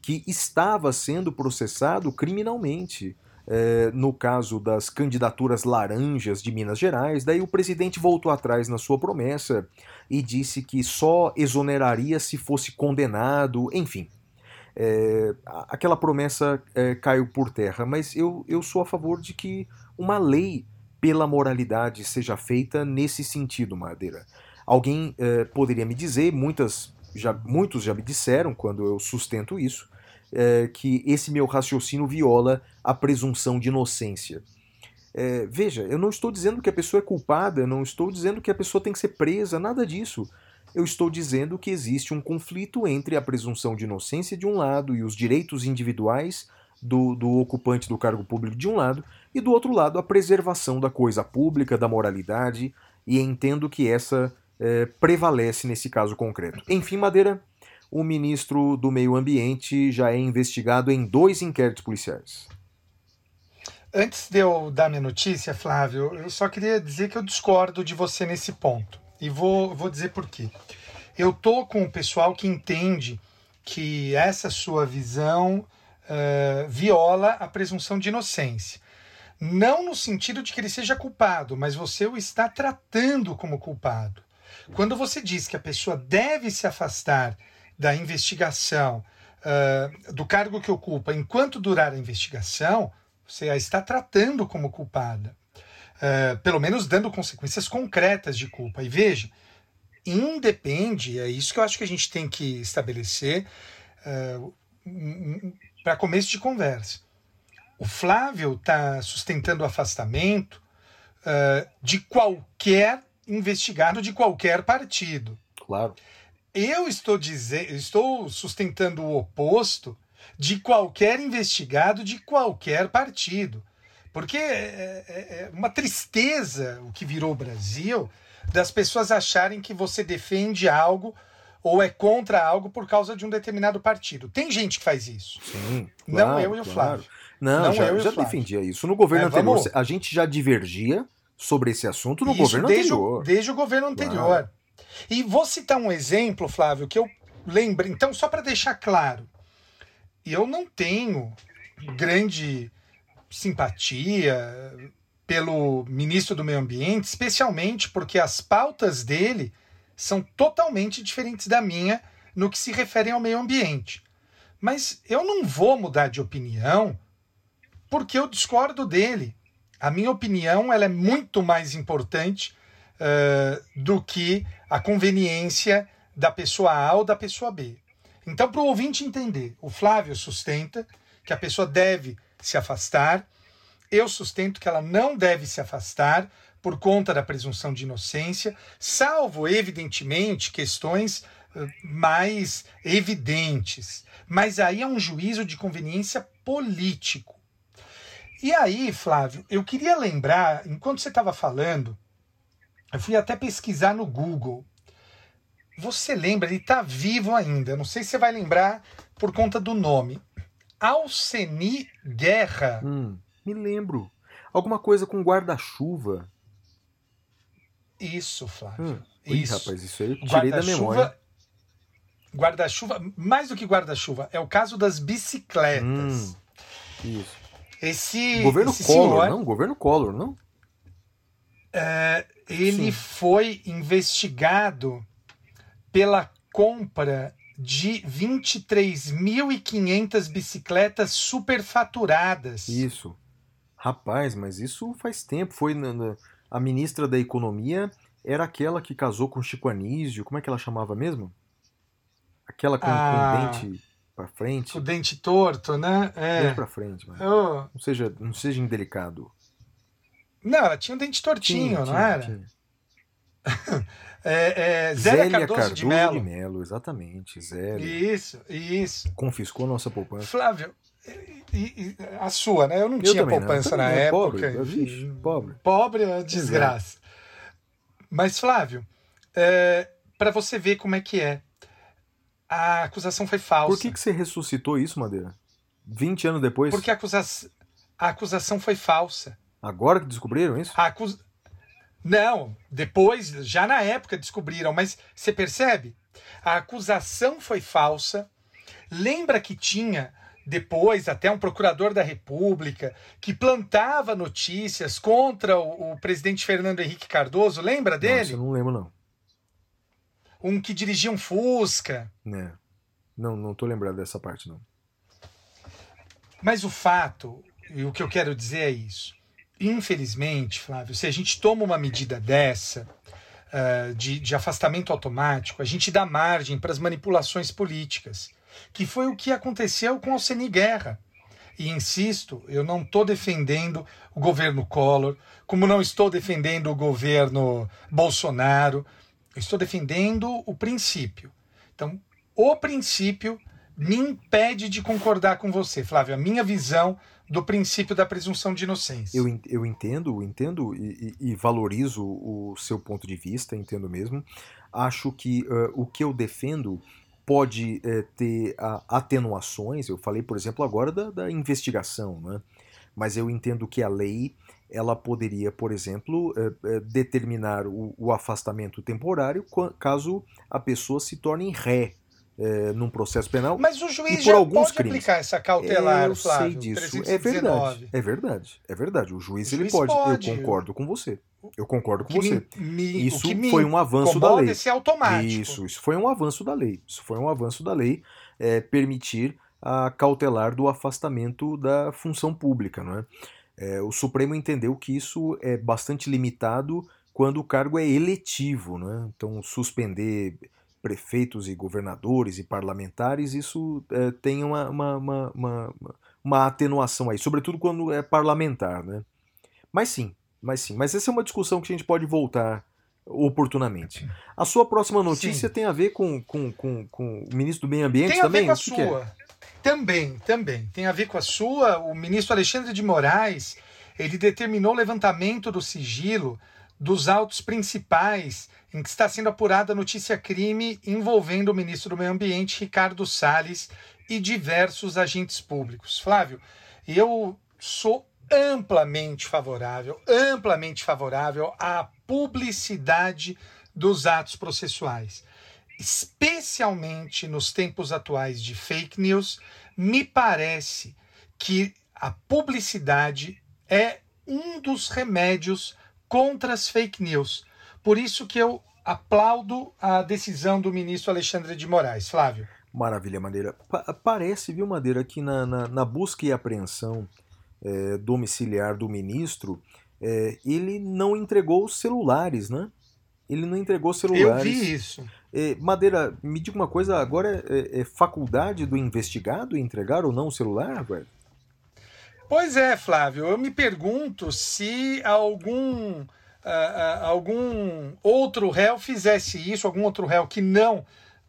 que estava sendo processado criminalmente é, no caso das candidaturas laranjas de Minas Gerais. Daí o presidente voltou atrás na sua promessa e disse que só exoneraria se fosse condenado, enfim. É, aquela promessa é, caiu por terra, mas eu, eu sou a favor de que uma lei pela moralidade seja feita nesse sentido, Madeira. Alguém é, poderia me dizer, muitas, já, muitos já me disseram quando eu sustento isso, é, que esse meu raciocínio viola a presunção de inocência. É, veja, eu não estou dizendo que a pessoa é culpada, não estou dizendo que a pessoa tem que ser presa, nada disso. Eu estou dizendo que existe um conflito entre a presunção de inocência de um lado e os direitos individuais do, do ocupante do cargo público de um lado, e do outro lado a preservação da coisa pública, da moralidade, e entendo que essa é, prevalece nesse caso concreto. Enfim, Madeira, o ministro do Meio Ambiente já é investigado em dois inquéritos policiais. Antes de eu dar minha notícia, Flávio, eu só queria dizer que eu discordo de você nesse ponto. E vou, vou dizer por quê. Eu tô com o pessoal que entende que essa sua visão uh, viola a presunção de inocência. Não no sentido de que ele seja culpado, mas você o está tratando como culpado. Quando você diz que a pessoa deve se afastar da investigação, uh, do cargo que ocupa, enquanto durar a investigação, você a está tratando como culpada. Uh, pelo menos dando consequências concretas de culpa. E veja, independe, é isso que eu acho que a gente tem que estabelecer uh, para começo de conversa. O Flávio está sustentando o afastamento uh, de qualquer investigado de qualquer partido. Claro. Eu estou dizendo, estou sustentando o oposto de qualquer investigado de qualquer partido. Porque é, é uma tristeza o que virou o Brasil das pessoas acharem que você defende algo ou é contra algo por causa de um determinado partido. Tem gente que faz isso. Sim. Claro, não eu e o Flávio. Claro. Não, não, já, já defendia isso. No governo é, anterior, vamos... a gente já divergia sobre esse assunto no isso governo desde anterior. O, desde o governo anterior. E vou citar um exemplo, Flávio, que eu lembro. Então, só para deixar claro, eu não tenho grande simpatia pelo ministro do Meio Ambiente, especialmente porque as pautas dele são totalmente diferentes da minha no que se refere ao meio ambiente. Mas eu não vou mudar de opinião porque eu discordo dele. A minha opinião ela é muito mais importante eh, do que a conveniência da pessoa A ou da pessoa B. Então, para o ouvinte entender, o Flávio sustenta que a pessoa deve se afastar, eu sustento que ela não deve se afastar por conta da presunção de inocência, salvo, evidentemente, questões eh, mais evidentes. Mas aí é um juízo de conveniência político. E aí, Flávio, eu queria lembrar, enquanto você estava falando, eu fui até pesquisar no Google. Você lembra, ele está vivo ainda, não sei se você vai lembrar por conta do nome. Alceni Guerra. Hum, me lembro. Alguma coisa com guarda-chuva. Isso, Flávio. Hum. Ih, Isso. rapaz, isso aí eu tirei da memória. Guarda-chuva. Guarda-chuva, mais do que guarda-chuva, é o caso das bicicletas. Hum, isso. Esse, Governo esse Collor, senhor, não? Governo Collor, não? é, ele Sim. foi investigado pela compra de 23.500 bicicletas superfaturadas. Isso. Rapaz, mas isso faz tempo. Foi na- na- a ministra da Economia era aquela que casou com Chico Anísio. Como é que ela chamava mesmo? Aquela com, Ah. com dente pra frente. O dente torto, né? É. Dente pra frente. Oh, Não seja, não seja indelicado. Não, ela tinha um dente tortinho, Tinha, não tinha, era? tinha. É, é, Zélia, Cardoso, de Mello. exatamente. Zélia. Isso, isso. Confiscou nossa poupança. Flávio, e- e- a sua, né? Eu não Eu tinha não, poupança também na não, época. pobre, vixe, pobre. Pobre é desgraça. Mas, Flávio, para você ver como é que é, a acusação foi falsa. Por que, que você ressuscitou isso, Madeira? 20 anos depois? Porque a, acusa... a acusação foi falsa. Agora que descobriram isso? A acus... Não, depois, já na época descobriram, mas você percebe? A acusação foi falsa. Lembra que tinha depois até um procurador da República que plantava notícias contra o, o presidente Fernando Henrique Cardoso, lembra Nossa, eu dele? não lembro, não. Um que dirigia um Fusca. Né. Não, não tô lembrado dessa parte, não. Mas o fato, e o que eu quero dizer é isso. Infelizmente, Flávio, se a gente toma uma medida dessa, ah, de, de afastamento automático, a gente dá margem para as manipulações políticas, que foi o que aconteceu com Alceni Guerra. E insisto, eu não estou defendendo o governo Collor, como não estou defendendo o governo Bolsonaro, eu estou defendendo o princípio. Então, o princípio me impede de concordar com você, Flávio. A minha visão do princípio da presunção de inocência. Eu, eu entendo, entendo e, e- valorizo o seu ponto de vista, entendo mesmo. Acho que eh, o que eu defendo pode eh, ter ah, atenuações. Eu falei, por exemplo, agora da, da investigação, né? mas eu entendo que a lei ela poderia, por exemplo, eh, eh, determinar o, afastamento temporário caso a pessoa se torne ré eh, num processo penal. Mas o juiz por já alguns pode crimes. aplicar essa cautelar, eu Flávio. sei disso. 319. É verdade. É verdade. É verdade. O juiz, O ele juiz pode. pode. Eu concordo com você. Eu concordo com você. me- Isso foi um avanço da lei. é ser automático. Isso, isso foi um avanço da lei. Isso foi um avanço da lei é, permitir a cautelar do afastamento da função pública. Não é? É, o Supremo entendeu que isso é bastante limitado quando o cargo é eletivo. Não é? Então, suspender prefeitos e governadores e parlamentares, isso é, tem uma, uma, uma, uma, uma atenuação aí, sobretudo quando é parlamentar. Né? Mas sim, mas sim. Mas essa é uma discussão que a gente pode voltar oportunamente. A sua próxima notícia Sim. tem a ver com, com, com, com o ministro do Meio Ambiente Tem a também? ver com a que que é? Também, também. Tem a ver com a sua. O ministro Alexandre de Moraes, ele determinou o levantamento do sigilo dos autos principais em que está sendo apurada a notícia crime envolvendo o ministro do Meio Ambiente, Ricardo Salles, e diversos agentes públicos. Flávio, eu sou amplamente favorável, amplamente favorável à publicidade dos atos processuais especialmente nos tempos atuais de fake news, me parece que a publicidade é um dos remédios contra as fake news. Por isso que eu aplaudo a decisão do ministro Alexandre de Moraes. Flávio. Maravilha, Madeira. Pa- parece, viu, Madeira, que na, na, na busca e apreensão eh, domiciliar do ministro, eh, ele não entregou os celulares, né? Ele não entregou Eu celulares. vi isso. Eh, Madeira, me diga uma coisa, agora é, é faculdade do investigado entregar ou não o celular, velho? Pois é, Flávio. Eu me pergunto se algum, ah, ah, algum outro réu fizesse isso, algum outro réu que não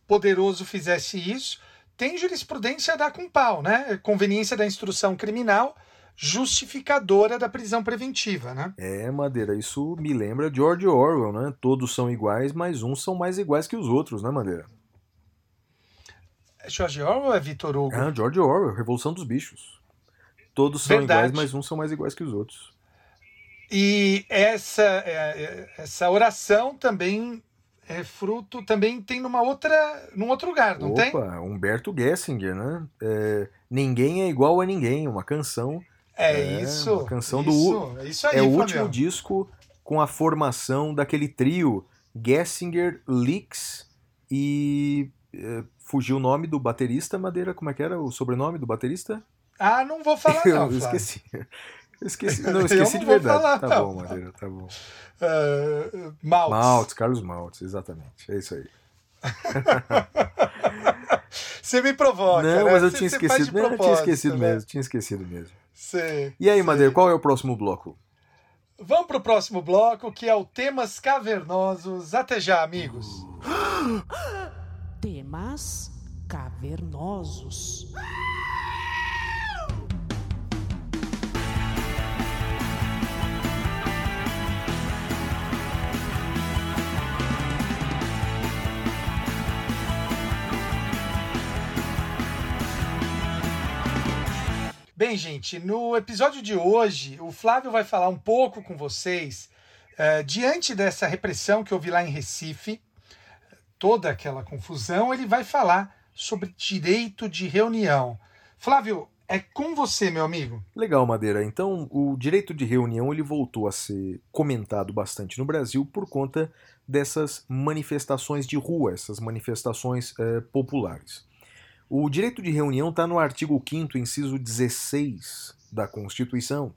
poderoso fizesse isso. Tem jurisprudência a dar com pau, né? Conveniência da instrução criminal justificadora da prisão preventiva, né? É, Madeira, isso me lembra George Orwell, né? Todos são iguais, mas uns são mais iguais que os outros, né, Madeira? É Jorge Orwell ou é Vitor Hugo? Ah, George Orwell, Revolução dos Bichos. Todos são Verdade. iguais, mas uns são mais iguais que os outros. E essa, é, é, essa oração também é fruto, também tem numa outra, num outro lugar, não tem? Opa, Humberto Gessinger, né? É, ninguém é igual a ninguém, uma canção. É, É, isso. uma canção do isso, é isso aí, é o último disco com a formação daquele trio Gessinger, Licks e. é, fugiu o nome do baterista, Madeira, como é que era o sobrenome do baterista? Ah, não vou falar não, eu esqueci. Esqueci, não, esqueci não de vou verdade. falar, tá não. bom, Madeira, tá bom. Ah, Maltz. Maltz, Carlos Maltz, exatamente. É isso aí. Você me provoca, não, né? mas eu Você- tinha esquecido. Não, eu tinha esquecido né? mesmo, tinha esquecido mesmo. Sei, E aí, sei. Madeira, qual é o próximo bloco? Vamos pro próximo bloco, que é o Temas Cavernosos. Até já, amigos. Temas cavernosos. Bem, gente, no episódio de hoje, o Flávio vai falar um pouco com vocês eh, diante dessa repressão que houve lá em Recife, toda aquela confusão, ele vai falar sobre direito de reunião. Flávio, é com você, meu amigo. Legal, Madeira. Então, o direito de reunião ele voltou a ser comentado bastante no Brasil por conta dessas manifestações de rua, essas manifestações eh, populares. O direito de reunião está no artigo 5º, inciso 16 da Constituição,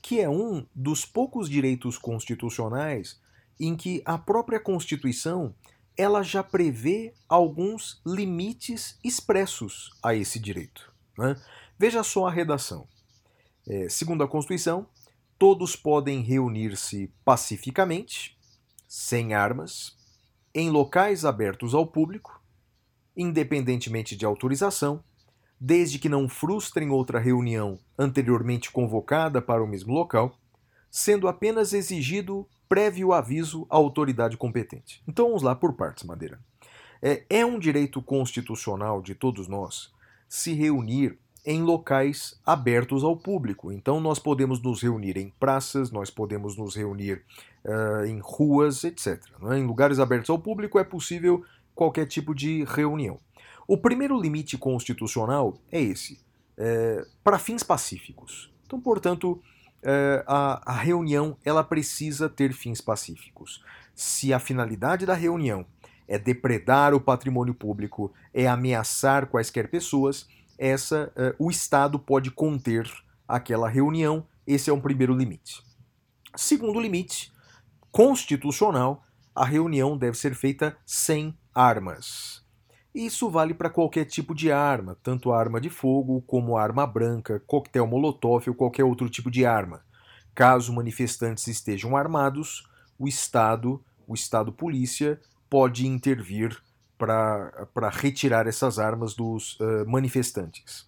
que é um dos poucos direitos constitucionais em que a própria Constituição ela já prevê alguns limites expressos a esse direito. né? Veja só a redação. É, segundo a Constituição, todos podem reunir-se pacificamente, sem armas, em locais abertos ao público, independentemente de autorização, desde que não frustrem outra reunião anteriormente convocada para o mesmo local, sendo apenas exigido prévio aviso à autoridade competente. Então vamos lá por partes, Madeira. É, é um direito constitucional de todos nós se reunir em locais abertos ao público. Então nós podemos nos reunir em praças, nós podemos nos reunir ah, em ruas, etc. é? Em lugares abertos ao público é possível qualquer tipo de reunião. O primeiro limite constitucional é esse, é, para fins pacíficos. Então, portanto, é, a, a reunião ela precisa ter fins pacíficos. Se a finalidade da reunião é depredar o patrimônio público, é ameaçar quaisquer pessoas, essa é, o Estado pode conter aquela reunião. Esse é um primeiro limite. Segundo limite, constitucional, a reunião deve ser feita sem armas. Isso vale para qualquer tipo de arma, tanto arma de fogo como arma branca, coquetel molotov ou qualquer outro tipo de arma. Caso manifestantes estejam armados, o Estado, o Estado Polícia, pode intervir para retirar essas armas dos eh, manifestantes.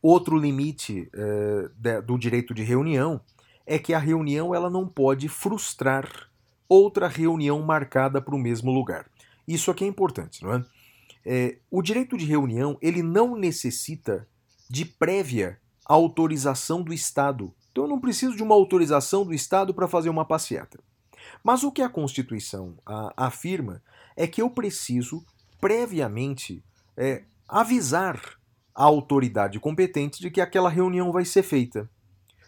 Outro limite eh, de- do direito de reunião é que a reunião ela não pode frustrar outra reunião marcada para o mesmo lugar. Isso aqui é importante, não é? É, o direito de reunião ele não necessita de prévia autorização do Estado. Então eu não preciso de uma autorização do Estado para fazer uma passeata. Mas o que a Constituição a- afirma é que eu preciso previamente é, avisar a autoridade competente de que aquela reunião vai ser feita.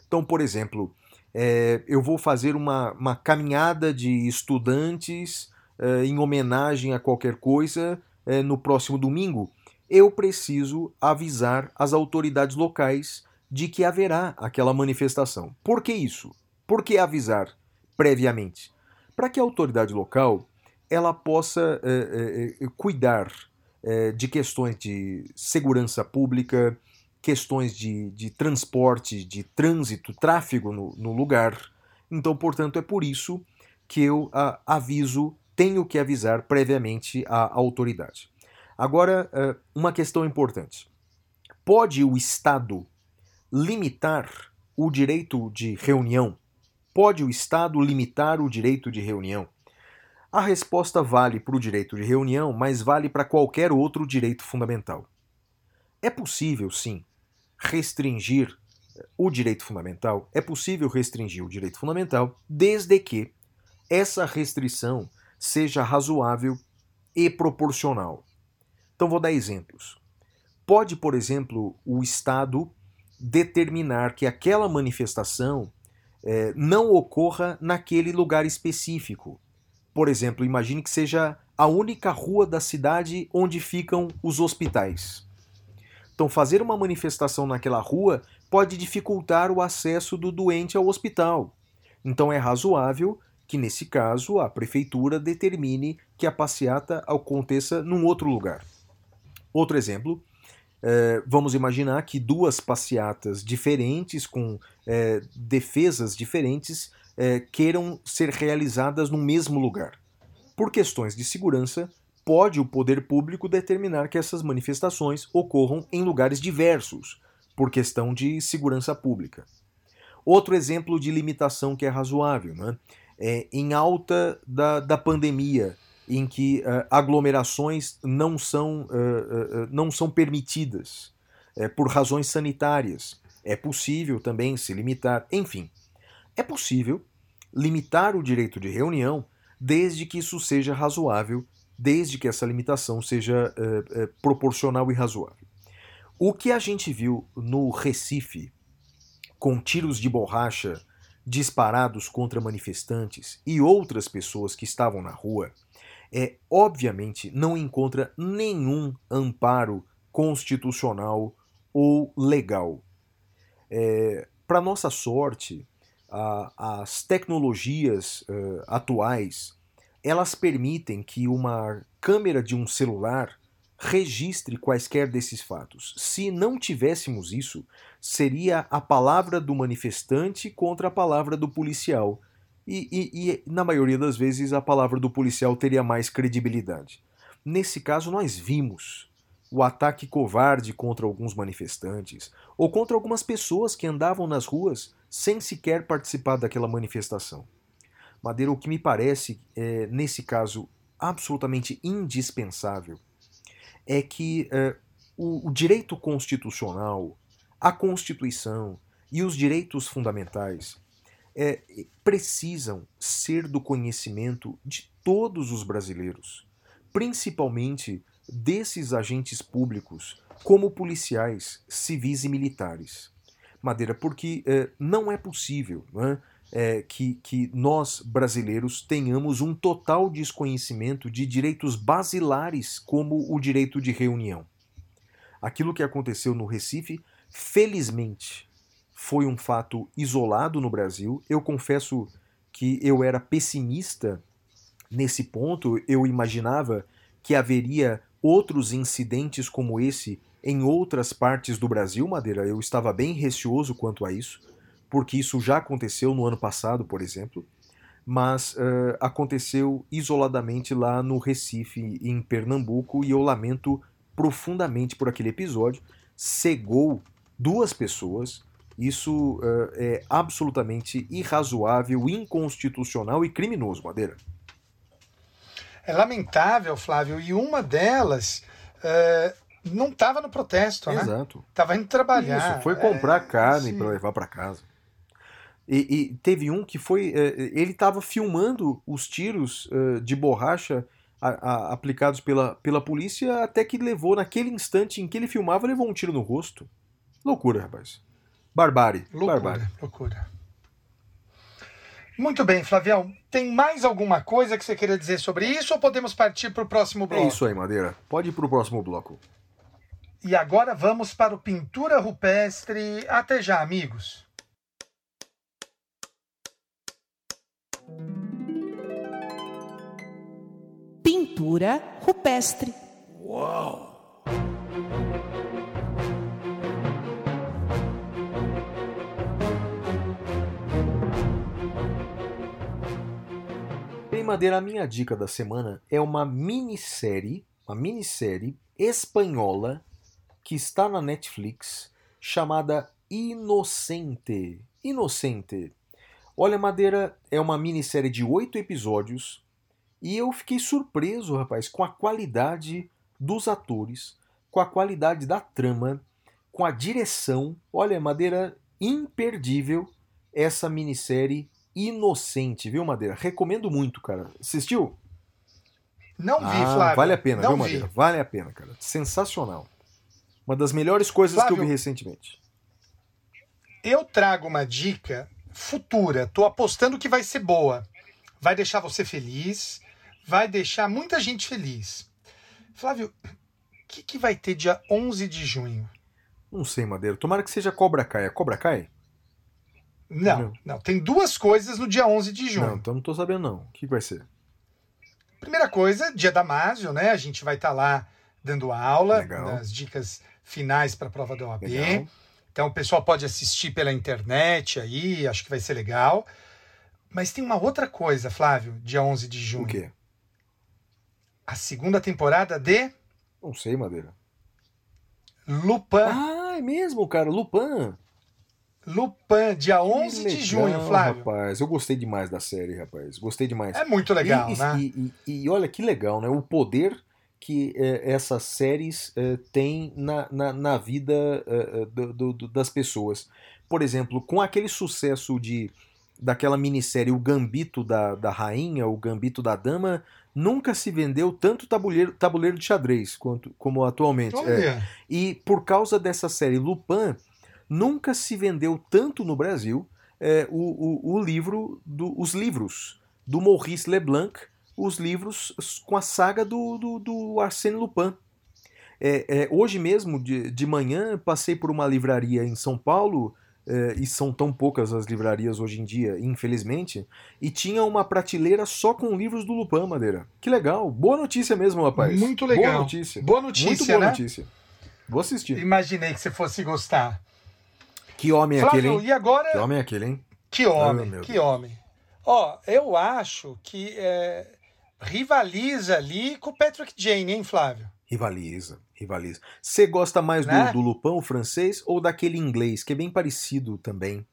Então, por exemplo, é, eu vou fazer uma, uma caminhada de estudantes em homenagem a qualquer coisa eh, no próximo domingo, eu preciso avisar as autoridades locais de que haverá aquela manifestação. Por que isso? Por que avisar previamente? Para que a autoridade local ela possa eh, eh, eh, cuidar eh, de questões de segurança pública, questões de, de transporte, de trânsito, tráfego no, no lugar. Então, portanto, é por isso que eu ah, aviso, tenho que avisar previamente a autoridade. Agora, eh, uma questão importante. Pode o Estado limitar o direito de reunião? Pode o Estado limitar o direito de reunião? A resposta vale para o direito de reunião, mas vale para qualquer outro direito fundamental. É possível, sim, restringir o direito fundamental, é possível restringir o direito fundamental desde que essa restrição seja razoável e proporcional. Então vou dar exemplos. Pode, por exemplo, o Estado determinar que aquela manifestação eh, não ocorra naquele lugar específico. Por exemplo, imagine que seja a única rua da cidade onde ficam os hospitais. Então, fazer uma manifestação naquela rua pode dificultar o acesso do doente ao hospital. Então, é razoável que, nesse caso, a prefeitura determine que a passeata aconteça num outro lugar. Outro exemplo, eh, vamos imaginar que duas passeatas diferentes, com eh, defesas diferentes, eh, queiram ser realizadas no mesmo lugar. Por questões de segurança, pode o poder público determinar que essas manifestações ocorram em lugares diversos, por questão de segurança pública. Outro exemplo de limitação que é razoável, né? É em alta da, da pandemia, em que eh, aglomerações não são, eh, eh, não são permitidas por razões sanitárias. É possível também se limitar, enfim. É possível limitar o direito de reunião desde que isso seja razoável, desde que essa limitação seja proporcional e razoável. O que a gente viu no Recife, com tiros de borracha disparados contra manifestantes e outras pessoas que estavam na rua, é obviamente não encontra nenhum amparo constitucional ou legal. É, Para nossa sorte, a- as tecnologias eh, atuais elas permitem que uma câmera de um celular registre quaisquer desses fatos. Se não tivéssemos isso, seria a palavra do manifestante contra a palavra do policial. E, e- e, na maioria das vezes, a palavra do policial teria mais credibilidade. Nesse caso, nós vimos o ataque covarde contra alguns manifestantes, ou contra algumas pessoas que andavam nas ruas sem sequer participar daquela manifestação. Madeira, o que me parece, é, nesse caso, absolutamente indispensável, é que é, o, o direito constitucional, a Constituição e os direitos fundamentais é, precisam ser do conhecimento de todos os brasileiros, principalmente desses agentes públicos, como policiais, civis e militares. Madeira, porque é, não é possível não é, é, que, que nós, brasileiros, tenhamos um total desconhecimento de direitos basilares, como o direito de reunião. Aquilo que aconteceu no Recife, felizmente, foi um fato isolado no Brasil. Eu confesso que eu era pessimista nesse ponto, eu imaginava que haveria outros incidentes como esse em outras partes do Brasil, Madeira. Eu estava bem receoso quanto a isso, porque isso já aconteceu no ano passado, por exemplo, mas eh, aconteceu isoladamente lá no Recife, em Pernambuco, e eu lamento profundamente por aquele episódio. Cegou duas pessoas. Isso eh, é absolutamente irrazoável, inconstitucional e criminoso, Madeira. É lamentável, Flávio, e uma delas eh, não estava no protesto, né? Exato. Estava indo trabalhar. Isso, foi É, comprar carne sim. para levar para casa. E, e teve um que foi. eh, ele estava filmando os tiros eh, de borracha a- a- aplicados pela, pela polícia, até que levou, naquele instante em que ele filmava, levou um tiro no rosto. Loucura, rapaz. Barbárie. Loucura, Barbárie. loucura. Muito bem, Flavião. Tem mais alguma coisa que você queira dizer sobre isso ou podemos partir para o próximo bloco? É isso aí, Madeira. Pode ir pro próximo bloco. E agora vamos para o Pintura Rupestre. Até já, amigos. Pintura rupestre. Bem, Madeira, a minha dica da semana é uma minissérie, uma minissérie espanhola que está na Netflix chamada Inocente. Inocente. Olha, Madeira, é uma minissérie de oito episódios e eu fiquei surpreso, rapaz, com a qualidade dos atores, com a qualidade da trama, com a direção. Olha, Madeira, imperdível essa minissérie Inocente, viu, Madeira? Recomendo muito, cara. Assistiu? Não vi, Ah, Flávio. Vale a pena, Não viu, vi. Madeira? Vale a pena, cara. Sensacional. Uma das melhores coisas que eu Flávio. vi recentemente. Eu trago uma dica futura. Tô apostando que vai ser boa. Vai deixar você feliz. Vai deixar muita gente feliz. Flávio, o que, que vai ter dia 11 de junho? Não sei, Madeira. Tomara que seja Cobra Kai. É Cobra Kai? Não, Não. não. Tem duas coisas no dia 11 de junho. Não, então não tô sabendo não. O que vai ser? Primeira coisa, dia Damásio, né? A gente vai estar lá dando aula, Legal. dicas finais para a prova da OAB. Legal. Então o pessoal pode assistir pela internet aí, acho que vai ser legal. Mas tem uma outra coisa, Flávio, dia 11 de junho. O quê? A segunda temporada de Não sei, Madeira. Lupin. Ah, é mesmo, cara. Lupin. Lupin, dia 11 Que de legal, junho, Flávio. Rapaz, eu gostei demais da série, rapaz. Gostei demais. É muito legal, e, né? E, e- e olha que legal, né? O poder que eh, essas séries eh, têm na, na, na vida eh, eh, do- do- das pessoas. Por exemplo, com aquele sucesso de daquela minissérie O Gambito da, da Rainha, O Gambito da Dama, nunca se vendeu tanto tabuleiro, tabuleiro de xadrez quanto, como atualmente. É. E por causa dessa série Lupin, nunca se vendeu tanto no Brasil é, o, o, o livro, do, os livros do Maurice Leblanc, os livros com a saga do, do, do Arsène Lupin. É, é, hoje mesmo, de, de manhã, passei por uma livraria em São Paulo, é, e são tão poucas as livrarias hoje em dia, infelizmente, e tinha uma prateleira só com livros do Lupin, Madeira. Que legal, boa notícia mesmo, rapaz. Muito legal. Boa notícia. boa Muito notícia, boa né? notícia. Vou assistir. Imaginei que você fosse gostar. Que homem é aquele, Flávio, hein? e agora Que homem é aquele, hein? Que homem, meu que homem. Ó, eu acho que é, rivaliza ali com o Patrick Jane, hein, Flávio? Rivaliza, rivaliza. Você gosta mais Né? do, do Lupin, o francês, ou daquele inglês, que é bem parecido também?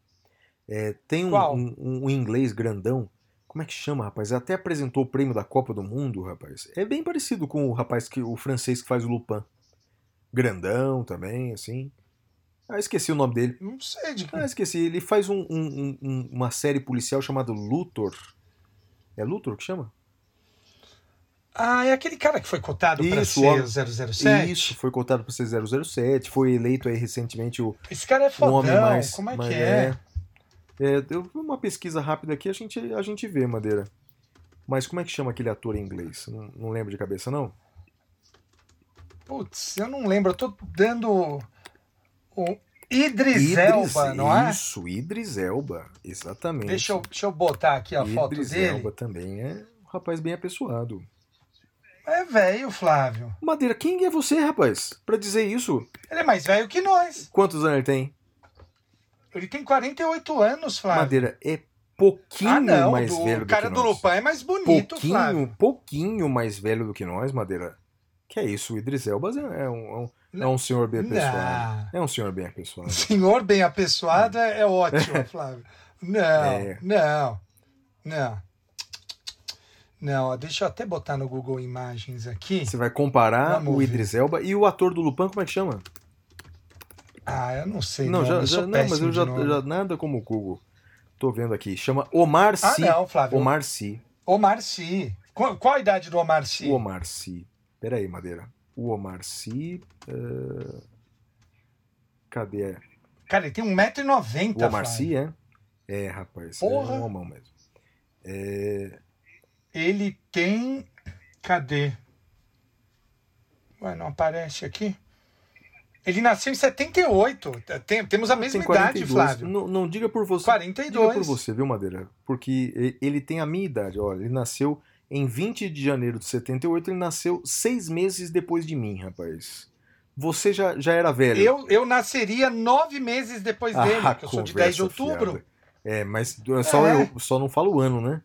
É, tem um, um- um inglês grandão. Como é que chama, rapaz? Até apresentou o prêmio da Copa do Mundo, rapaz. É bem parecido com o rapaz que o francês que faz o Lupin. Grandão também, assim. Ah, esqueci o nome dele. Não sei de Ah, esqueci. Ele faz um- uma série policial chamada Luthor. É Luthor que chama? Ah, é aquele cara que foi cotado para ser ó. o 007? Isso, foi cotado para ser 007, foi eleito aí recentemente o, Esse cara é fodão, homem mais. como é que é? é, eu vi uma pesquisa rápida aqui, a gente, a gente vê, Madeira. Mas como é que chama aquele ator em inglês? Não, não lembro de cabeça, não? Putz, eu não lembro, eu tô dando o Idris, Elba, não é? Isso, Idris Elba, exatamente. Deixa eu, deixa eu botar aqui a foto Idris dele. Elba também é um rapaz bem apessoado. É velho, Flávio. Madeira, quem é você, rapaz? Pra dizer isso? Ele é mais velho que nós. Quantos anos ele tem? Ele tem 48 anos, Flávio. Madeira é pouquinho ah, não, mais do, velho o cara do. Lupin é mais bonito, pouquinho, Flávio. pouquinho mais velho do que nós, Madeira. Que é isso, o Idris Elba é um, é um, é um senhor bem apessoado. Não. É um senhor bem apessoado. Senhor bem apessoado é, é ótimo, Flávio. Não, É. não, não. Não, deixa eu até botar no Google Imagens aqui. Você vai comparar Vamos o ver. Idris Elba e o ator do Lupin, como é que chama? Ah, eu não sei. não, já, já- não, mas eu já, já- nada como o Google. Tô vendo aqui. Chama Omar Ah, Sy. não, Flávio. Omar Sy. Omar Sy. Qual, qual a idade do Omar Sy? O Omar Sy. Pera aí, Madeira. O Omar Sy. eh, Cadê? Cara, ele tem 1,90m. O Omar Sy, é? É, rapaz. Porra. É um homão mesmo. É, Ele tem. Cadê? Ué, não aparece aqui? Ele nasceu em 78. Tem- temos a mesma idade, 42. Flávio. Não, não diga por você. 42. Diga por você, viu, Madeira? Porque ele tem a minha idade. Olha, ele nasceu em 20 de janeiro de 78, ele nasceu seis meses depois de mim, rapaz. Você já, já era velho. Eu, eu nasceria nove meses depois dele, Ah, que eu sou de conversa 10 de outubro. fiada. É, mas só, É. eu só não falo o ano, né?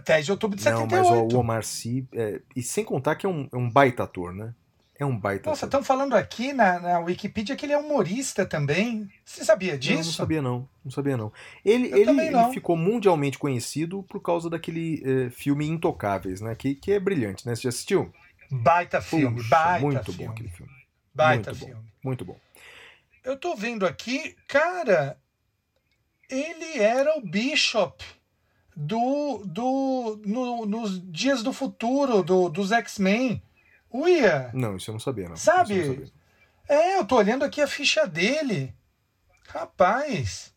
Ué, 10 de outubro de Não, mas 78. ó, o Omar Sy. é, e sem contar que é um, é um baita ator, né? É um baita Nossa, estão falando aqui na, na Wikipedia que ele é humorista também. Você sabia Não, disso? não sabia não, não sabia não. Ele, Eu ele, também ele não. ficou mundialmente conhecido por causa daquele eh, filme Intocáveis, né? Que, que é brilhante, né? Você já assistiu? Baita filme, Puxa, baita muito filme. bom aquele filme. Baita muito bom. filme. Muito bom. Eu tô vendo aqui, cara, ele era o Bishop do, do no- nos Dias do Futuro, do, dos X-Men. Uia! Não, isso eu não sabia, não. Sabe? Eu não sabia. É, eu tô olhando aqui a ficha dele. Rapaz,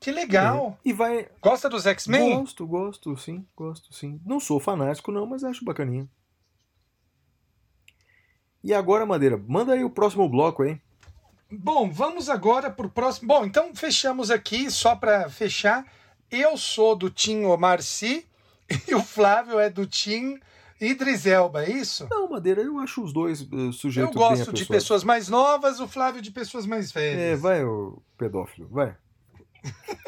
que legal. É, E vai. Gosta dos X-Men? Gosto, gosto, sim, gosto, sim. Não sou fanático, não, mas acho bacaninha. E agora, Madeira, manda aí o próximo bloco, hein? Bom, vamos agora pro próximo. Bom, então fechamos aqui, só para fechar. Eu sou do Tim Omar Sy e o Flávio é do Tim Idris Elba, é isso? Não, Madeira, eu acho os dois uh, sujeitos Eu gosto de pessoas mais novas, o Flávio de pessoas mais É, velhas. vai, o pedófilo, vai.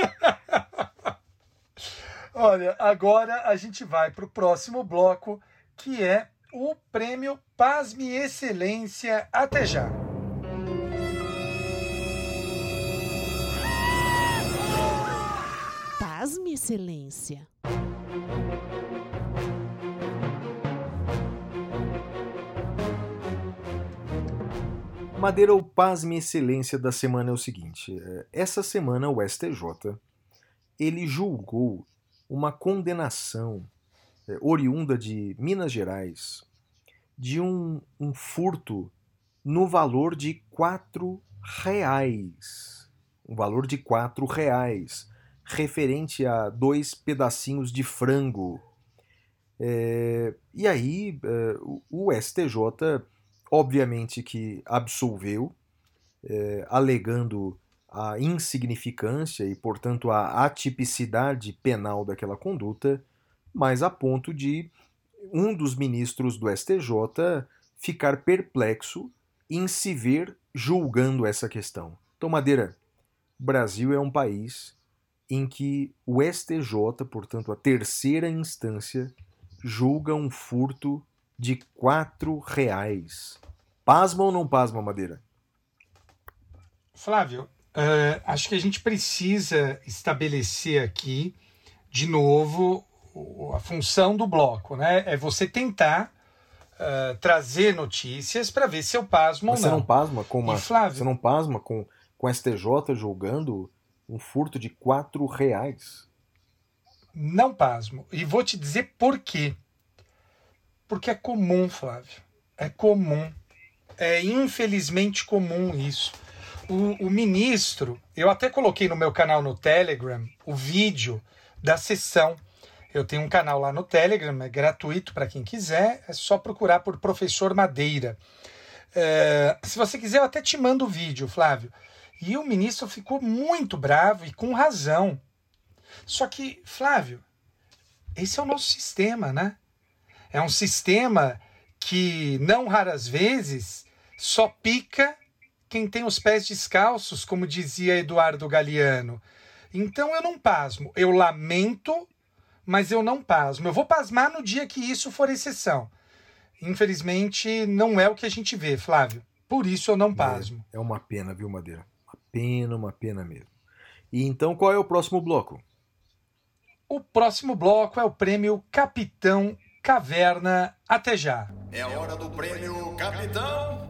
Olha, agora a gente vai pro próximo bloco, que é o prêmio Pasme Excelência. Até já. Pasme, Excelência. Madeira, o pasme excelência da semana é o seguinte. é, Essa semana o STJ ele julgou uma condenação é, oriunda de Minas Gerais de um, um furto no valor de quatro reais. Um valor de quatro reais, referente a dois pedacinhos de frango. É, e aí é, o, STJ obviamente que absolveu, eh, alegando a insignificância e, portanto, a atipicidade penal daquela conduta, mas a ponto de um dos ministros do STJ ficar perplexo em se ver julgando essa questão. Então, Madeira, Brasil é um país em que o STJ, portanto, a terceira instância, julga um furto de quatro reais. Pasma ou não pasma, Madeira? Flávio, eh, acho que a gente precisa estabelecer aqui, de novo, a função do bloco, né? É você tentar eh, trazer notícias para ver se eu pasmo Mas ou você não. não pasma com uma. E, Flávio? Você não pasma com, com STJ julgando um furto de quatro reais? Não pasmo. E vou te dizer por quê. Porque é comum, Flávio. É comum. É infelizmente comum isso. O, o ministro, eu até coloquei no meu canal no Telegram o vídeo da sessão. Eu tenho um canal lá no Telegram, é gratuito para quem quiser, é só procurar por Professor Madeira. É, se você quiser, eu até te mando o vídeo, Flávio. E o ministro ficou muito bravo e com razão. Só que, Flávio, esse é o nosso sistema, né? É um sistema que, não raras vezes, só pica quem tem os pés descalços, como dizia Eduardo Galeano. Então eu não pasmo. Eu lamento, mas eu não pasmo. Eu vou pasmar no dia que isso for exceção. Infelizmente, não é o que a gente vê, Flávio. Por isso eu não pasmo. É uma pena, viu, Madeira? Pena, uma pena mesmo. E então, qual é o próximo bloco? O próximo bloco é o prêmio Capitão Caverna. Até já. É a hora do prêmio Capitão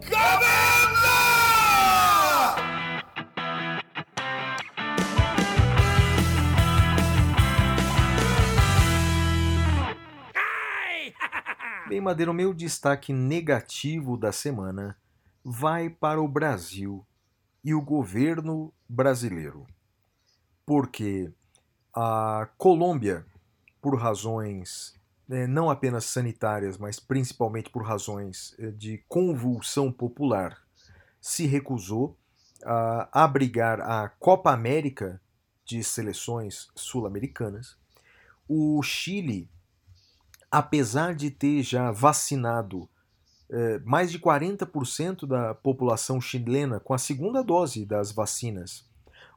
Bem, Madeira, o meu destaque negativo da semana vai para o Brasil e o governo brasileiro. Porque A Colômbia, por razões eh, não apenas sanitárias, mas principalmente por razões eh, de convulsão popular, se recusou a abrigar a Copa América de seleções sul-americanas. O Chile, apesar de ter já vacinado eh, mais de 40% da população chilena com a segunda dose das vacinas,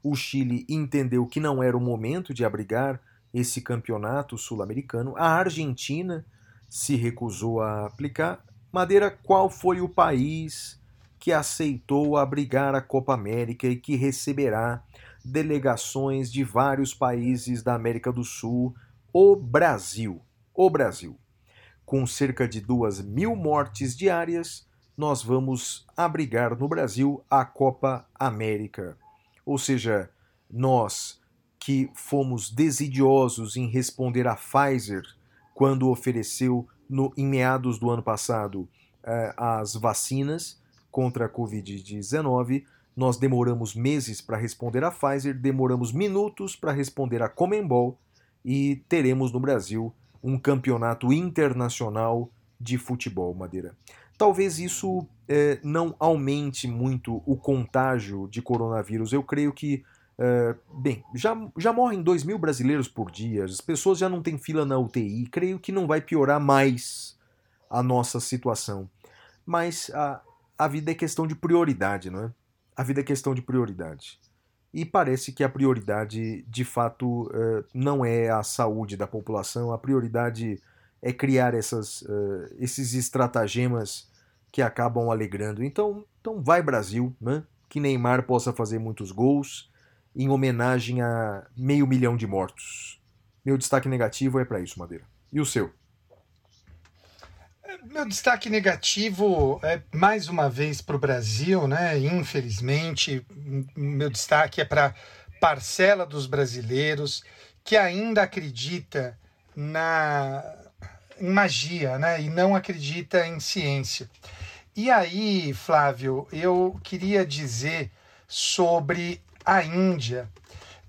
o Chile entendeu que não era o momento de abrigar esse campeonato sul-americano. A Argentina se recusou a aplicar. Madeira, qual foi o país que aceitou abrigar a Copa América e que receberá delegações de vários países da América do Sul? O Brasil. O Brasil. Com cerca de duas mil mortes diárias, nós vamos abrigar no Brasil a Copa América. Ou seja, nós que fomos desidiosos em responder à Pfizer quando ofereceu no, em meados do ano passado eh, as vacinas contra a Covid-19. Nós demoramos meses para responder à Pfizer, demoramos minutos para responder à Comembol e teremos no Brasil um campeonato internacional de futebol, Madeira. Talvez isso eh, não aumente muito o contágio de coronavírus. Eu creio que Uh, bem, já, já morrem 2 mil brasileiros por dia, as pessoas já não têm fila na UTI, creio que não vai piorar mais a nossa situação. Mas a, a vida é questão de prioridade, não é? A vida é questão de prioridade. E parece que a prioridade, de fato, uh, não é a saúde da população, a prioridade é criar essas, uh, esses estratagemas que acabam alegrando. Então, então vai Brasil, né? que Neymar possa fazer muitos gols em homenagem a meio milhão de mortos. Meu destaque negativo é para isso, Madeira. E o seu? Meu destaque negativo é mais uma vez para o Brasil, né? Infelizmente, meu destaque é para parcela dos brasileiros que ainda acredita na em magia, né? E não acredita em ciência. E aí, Flávio, eu queria dizer sobre a Índia.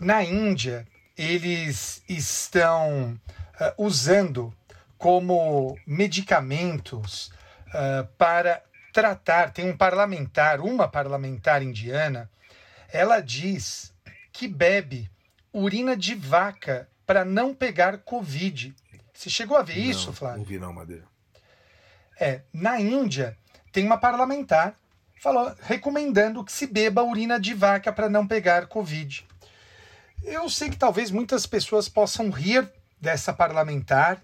Na Índia, eles estão uh, usando como medicamentos uh, para tratar. Tem um parlamentar, uma parlamentar indiana, ela diz que bebe urina de vaca para não pegar Covid. Você chegou a ver isso, não, Flávio? Não vi não, Madeira. É, na Índia tem uma parlamentar falou, recomendando que se beba urina de vaca para não pegar Covid. Eu sei que talvez muitas pessoas possam rir dessa parlamentar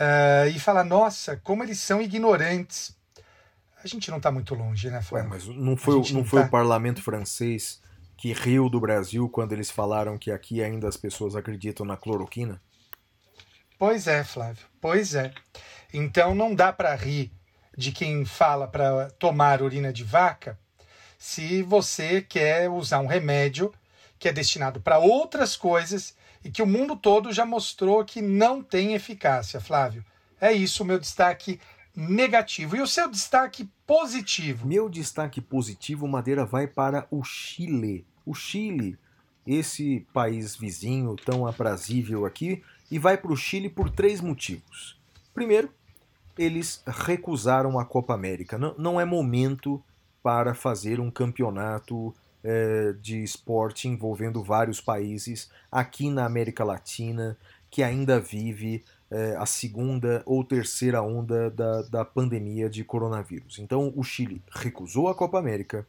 uh, e falar, nossa, como eles são ignorantes. A gente não está muito longe, né, Ué, Flávio? mas não foi, não não foi tá- o parlamento francês que riu do Brasil quando eles falaram que aqui ainda as pessoas acreditam na cloroquina? Pois é, Flávio. Pois é. Então não dá para rir de quem fala para tomar urina de vaca se você quer usar um remédio que é destinado para outras coisas e que o mundo todo já mostrou que não tem eficácia, Flávio. É isso o meu destaque negativo. E o seu destaque positivo? Meu destaque positivo, Madeira, vai para o Chile. O Chile, esse país vizinho tão aprazível aqui, e vai para o Chile por três motivos. Primeiro, eles recusaram a Copa América. Não, não é momento para fazer um campeonato eh, de esporte envolvendo vários países aqui na América Latina, que ainda vive eh, a segunda ou terceira onda da, da pandemia de coronavírus. Então, o Chile recusou a Copa América.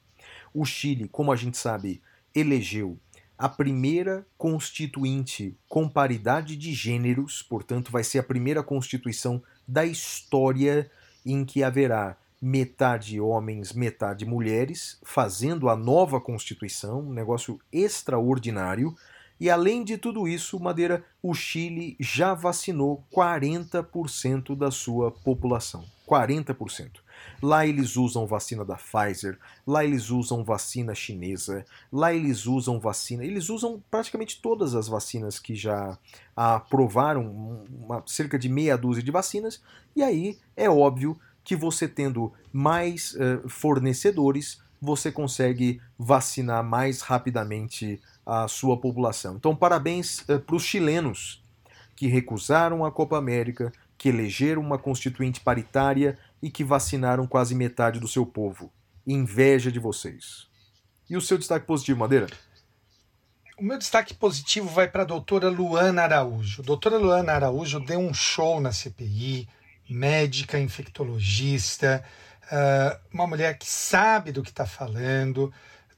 O Chile, como a gente sabe, elegeu a primeira constituinte com paridade de gêneros, portanto, vai ser a primeira constituição da história em que haverá metade homens, metade mulheres, fazendo a nova Constituição, um negócio extraordinário. E além de tudo isso, Madeira, o Chile já vacinou 40% da sua população. 40%. Lá eles usam vacina da Pfizer, lá eles usam vacina chinesa, lá eles usam vacina. Eles usam praticamente todas as vacinas que já aprovaram, uma, cerca de meia dúzia de vacinas, e aí é óbvio que você tendo mais eh, fornecedores, você consegue vacinar mais rapidamente a sua população. Então, parabéns para os chilenos que recusaram a Copa América, que elegeram uma constituinte paritária e que vacinaram quase metade do seu povo. Inveja de vocês. E o seu destaque positivo, Madeira? O meu destaque positivo vai para a doutora Luana Araújo. Doutora Luana Araújo deu um show na CPI, médica, infectologista, ah, uma mulher que sabe do que está falando,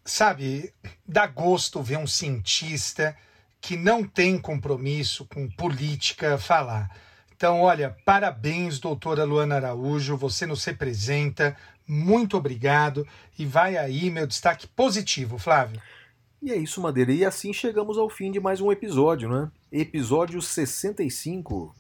sabe, dá gosto ver um cientista que não tem compromisso com política falar. Então, olha, parabéns, doutora Luana Araújo, você nos representa, muito obrigado. E vai aí meu destaque positivo, Flávio. E é isso, Madeira. E assim chegamos ao fim de mais um episódio, né? Episódio 65.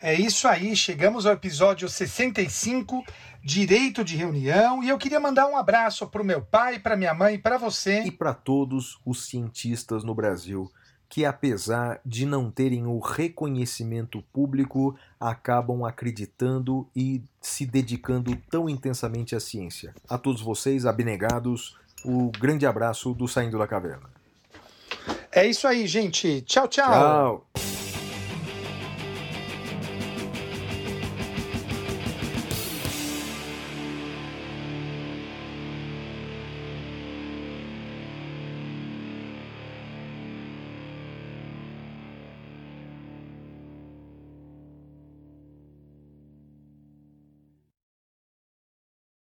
É isso aí, chegamos ao episódio 65, Direito de Reunião, e eu queria mandar um abraço para o meu pai, para minha mãe, para você. E para todos os cientistas no Brasil que, apesar de não terem o reconhecimento público, acabam acreditando e se dedicando tão intensamente à ciência. A todos vocês, abnegados, o grande abraço do Saindo da Caverna. É isso aí, gente. Tchau, tchau. Tchau!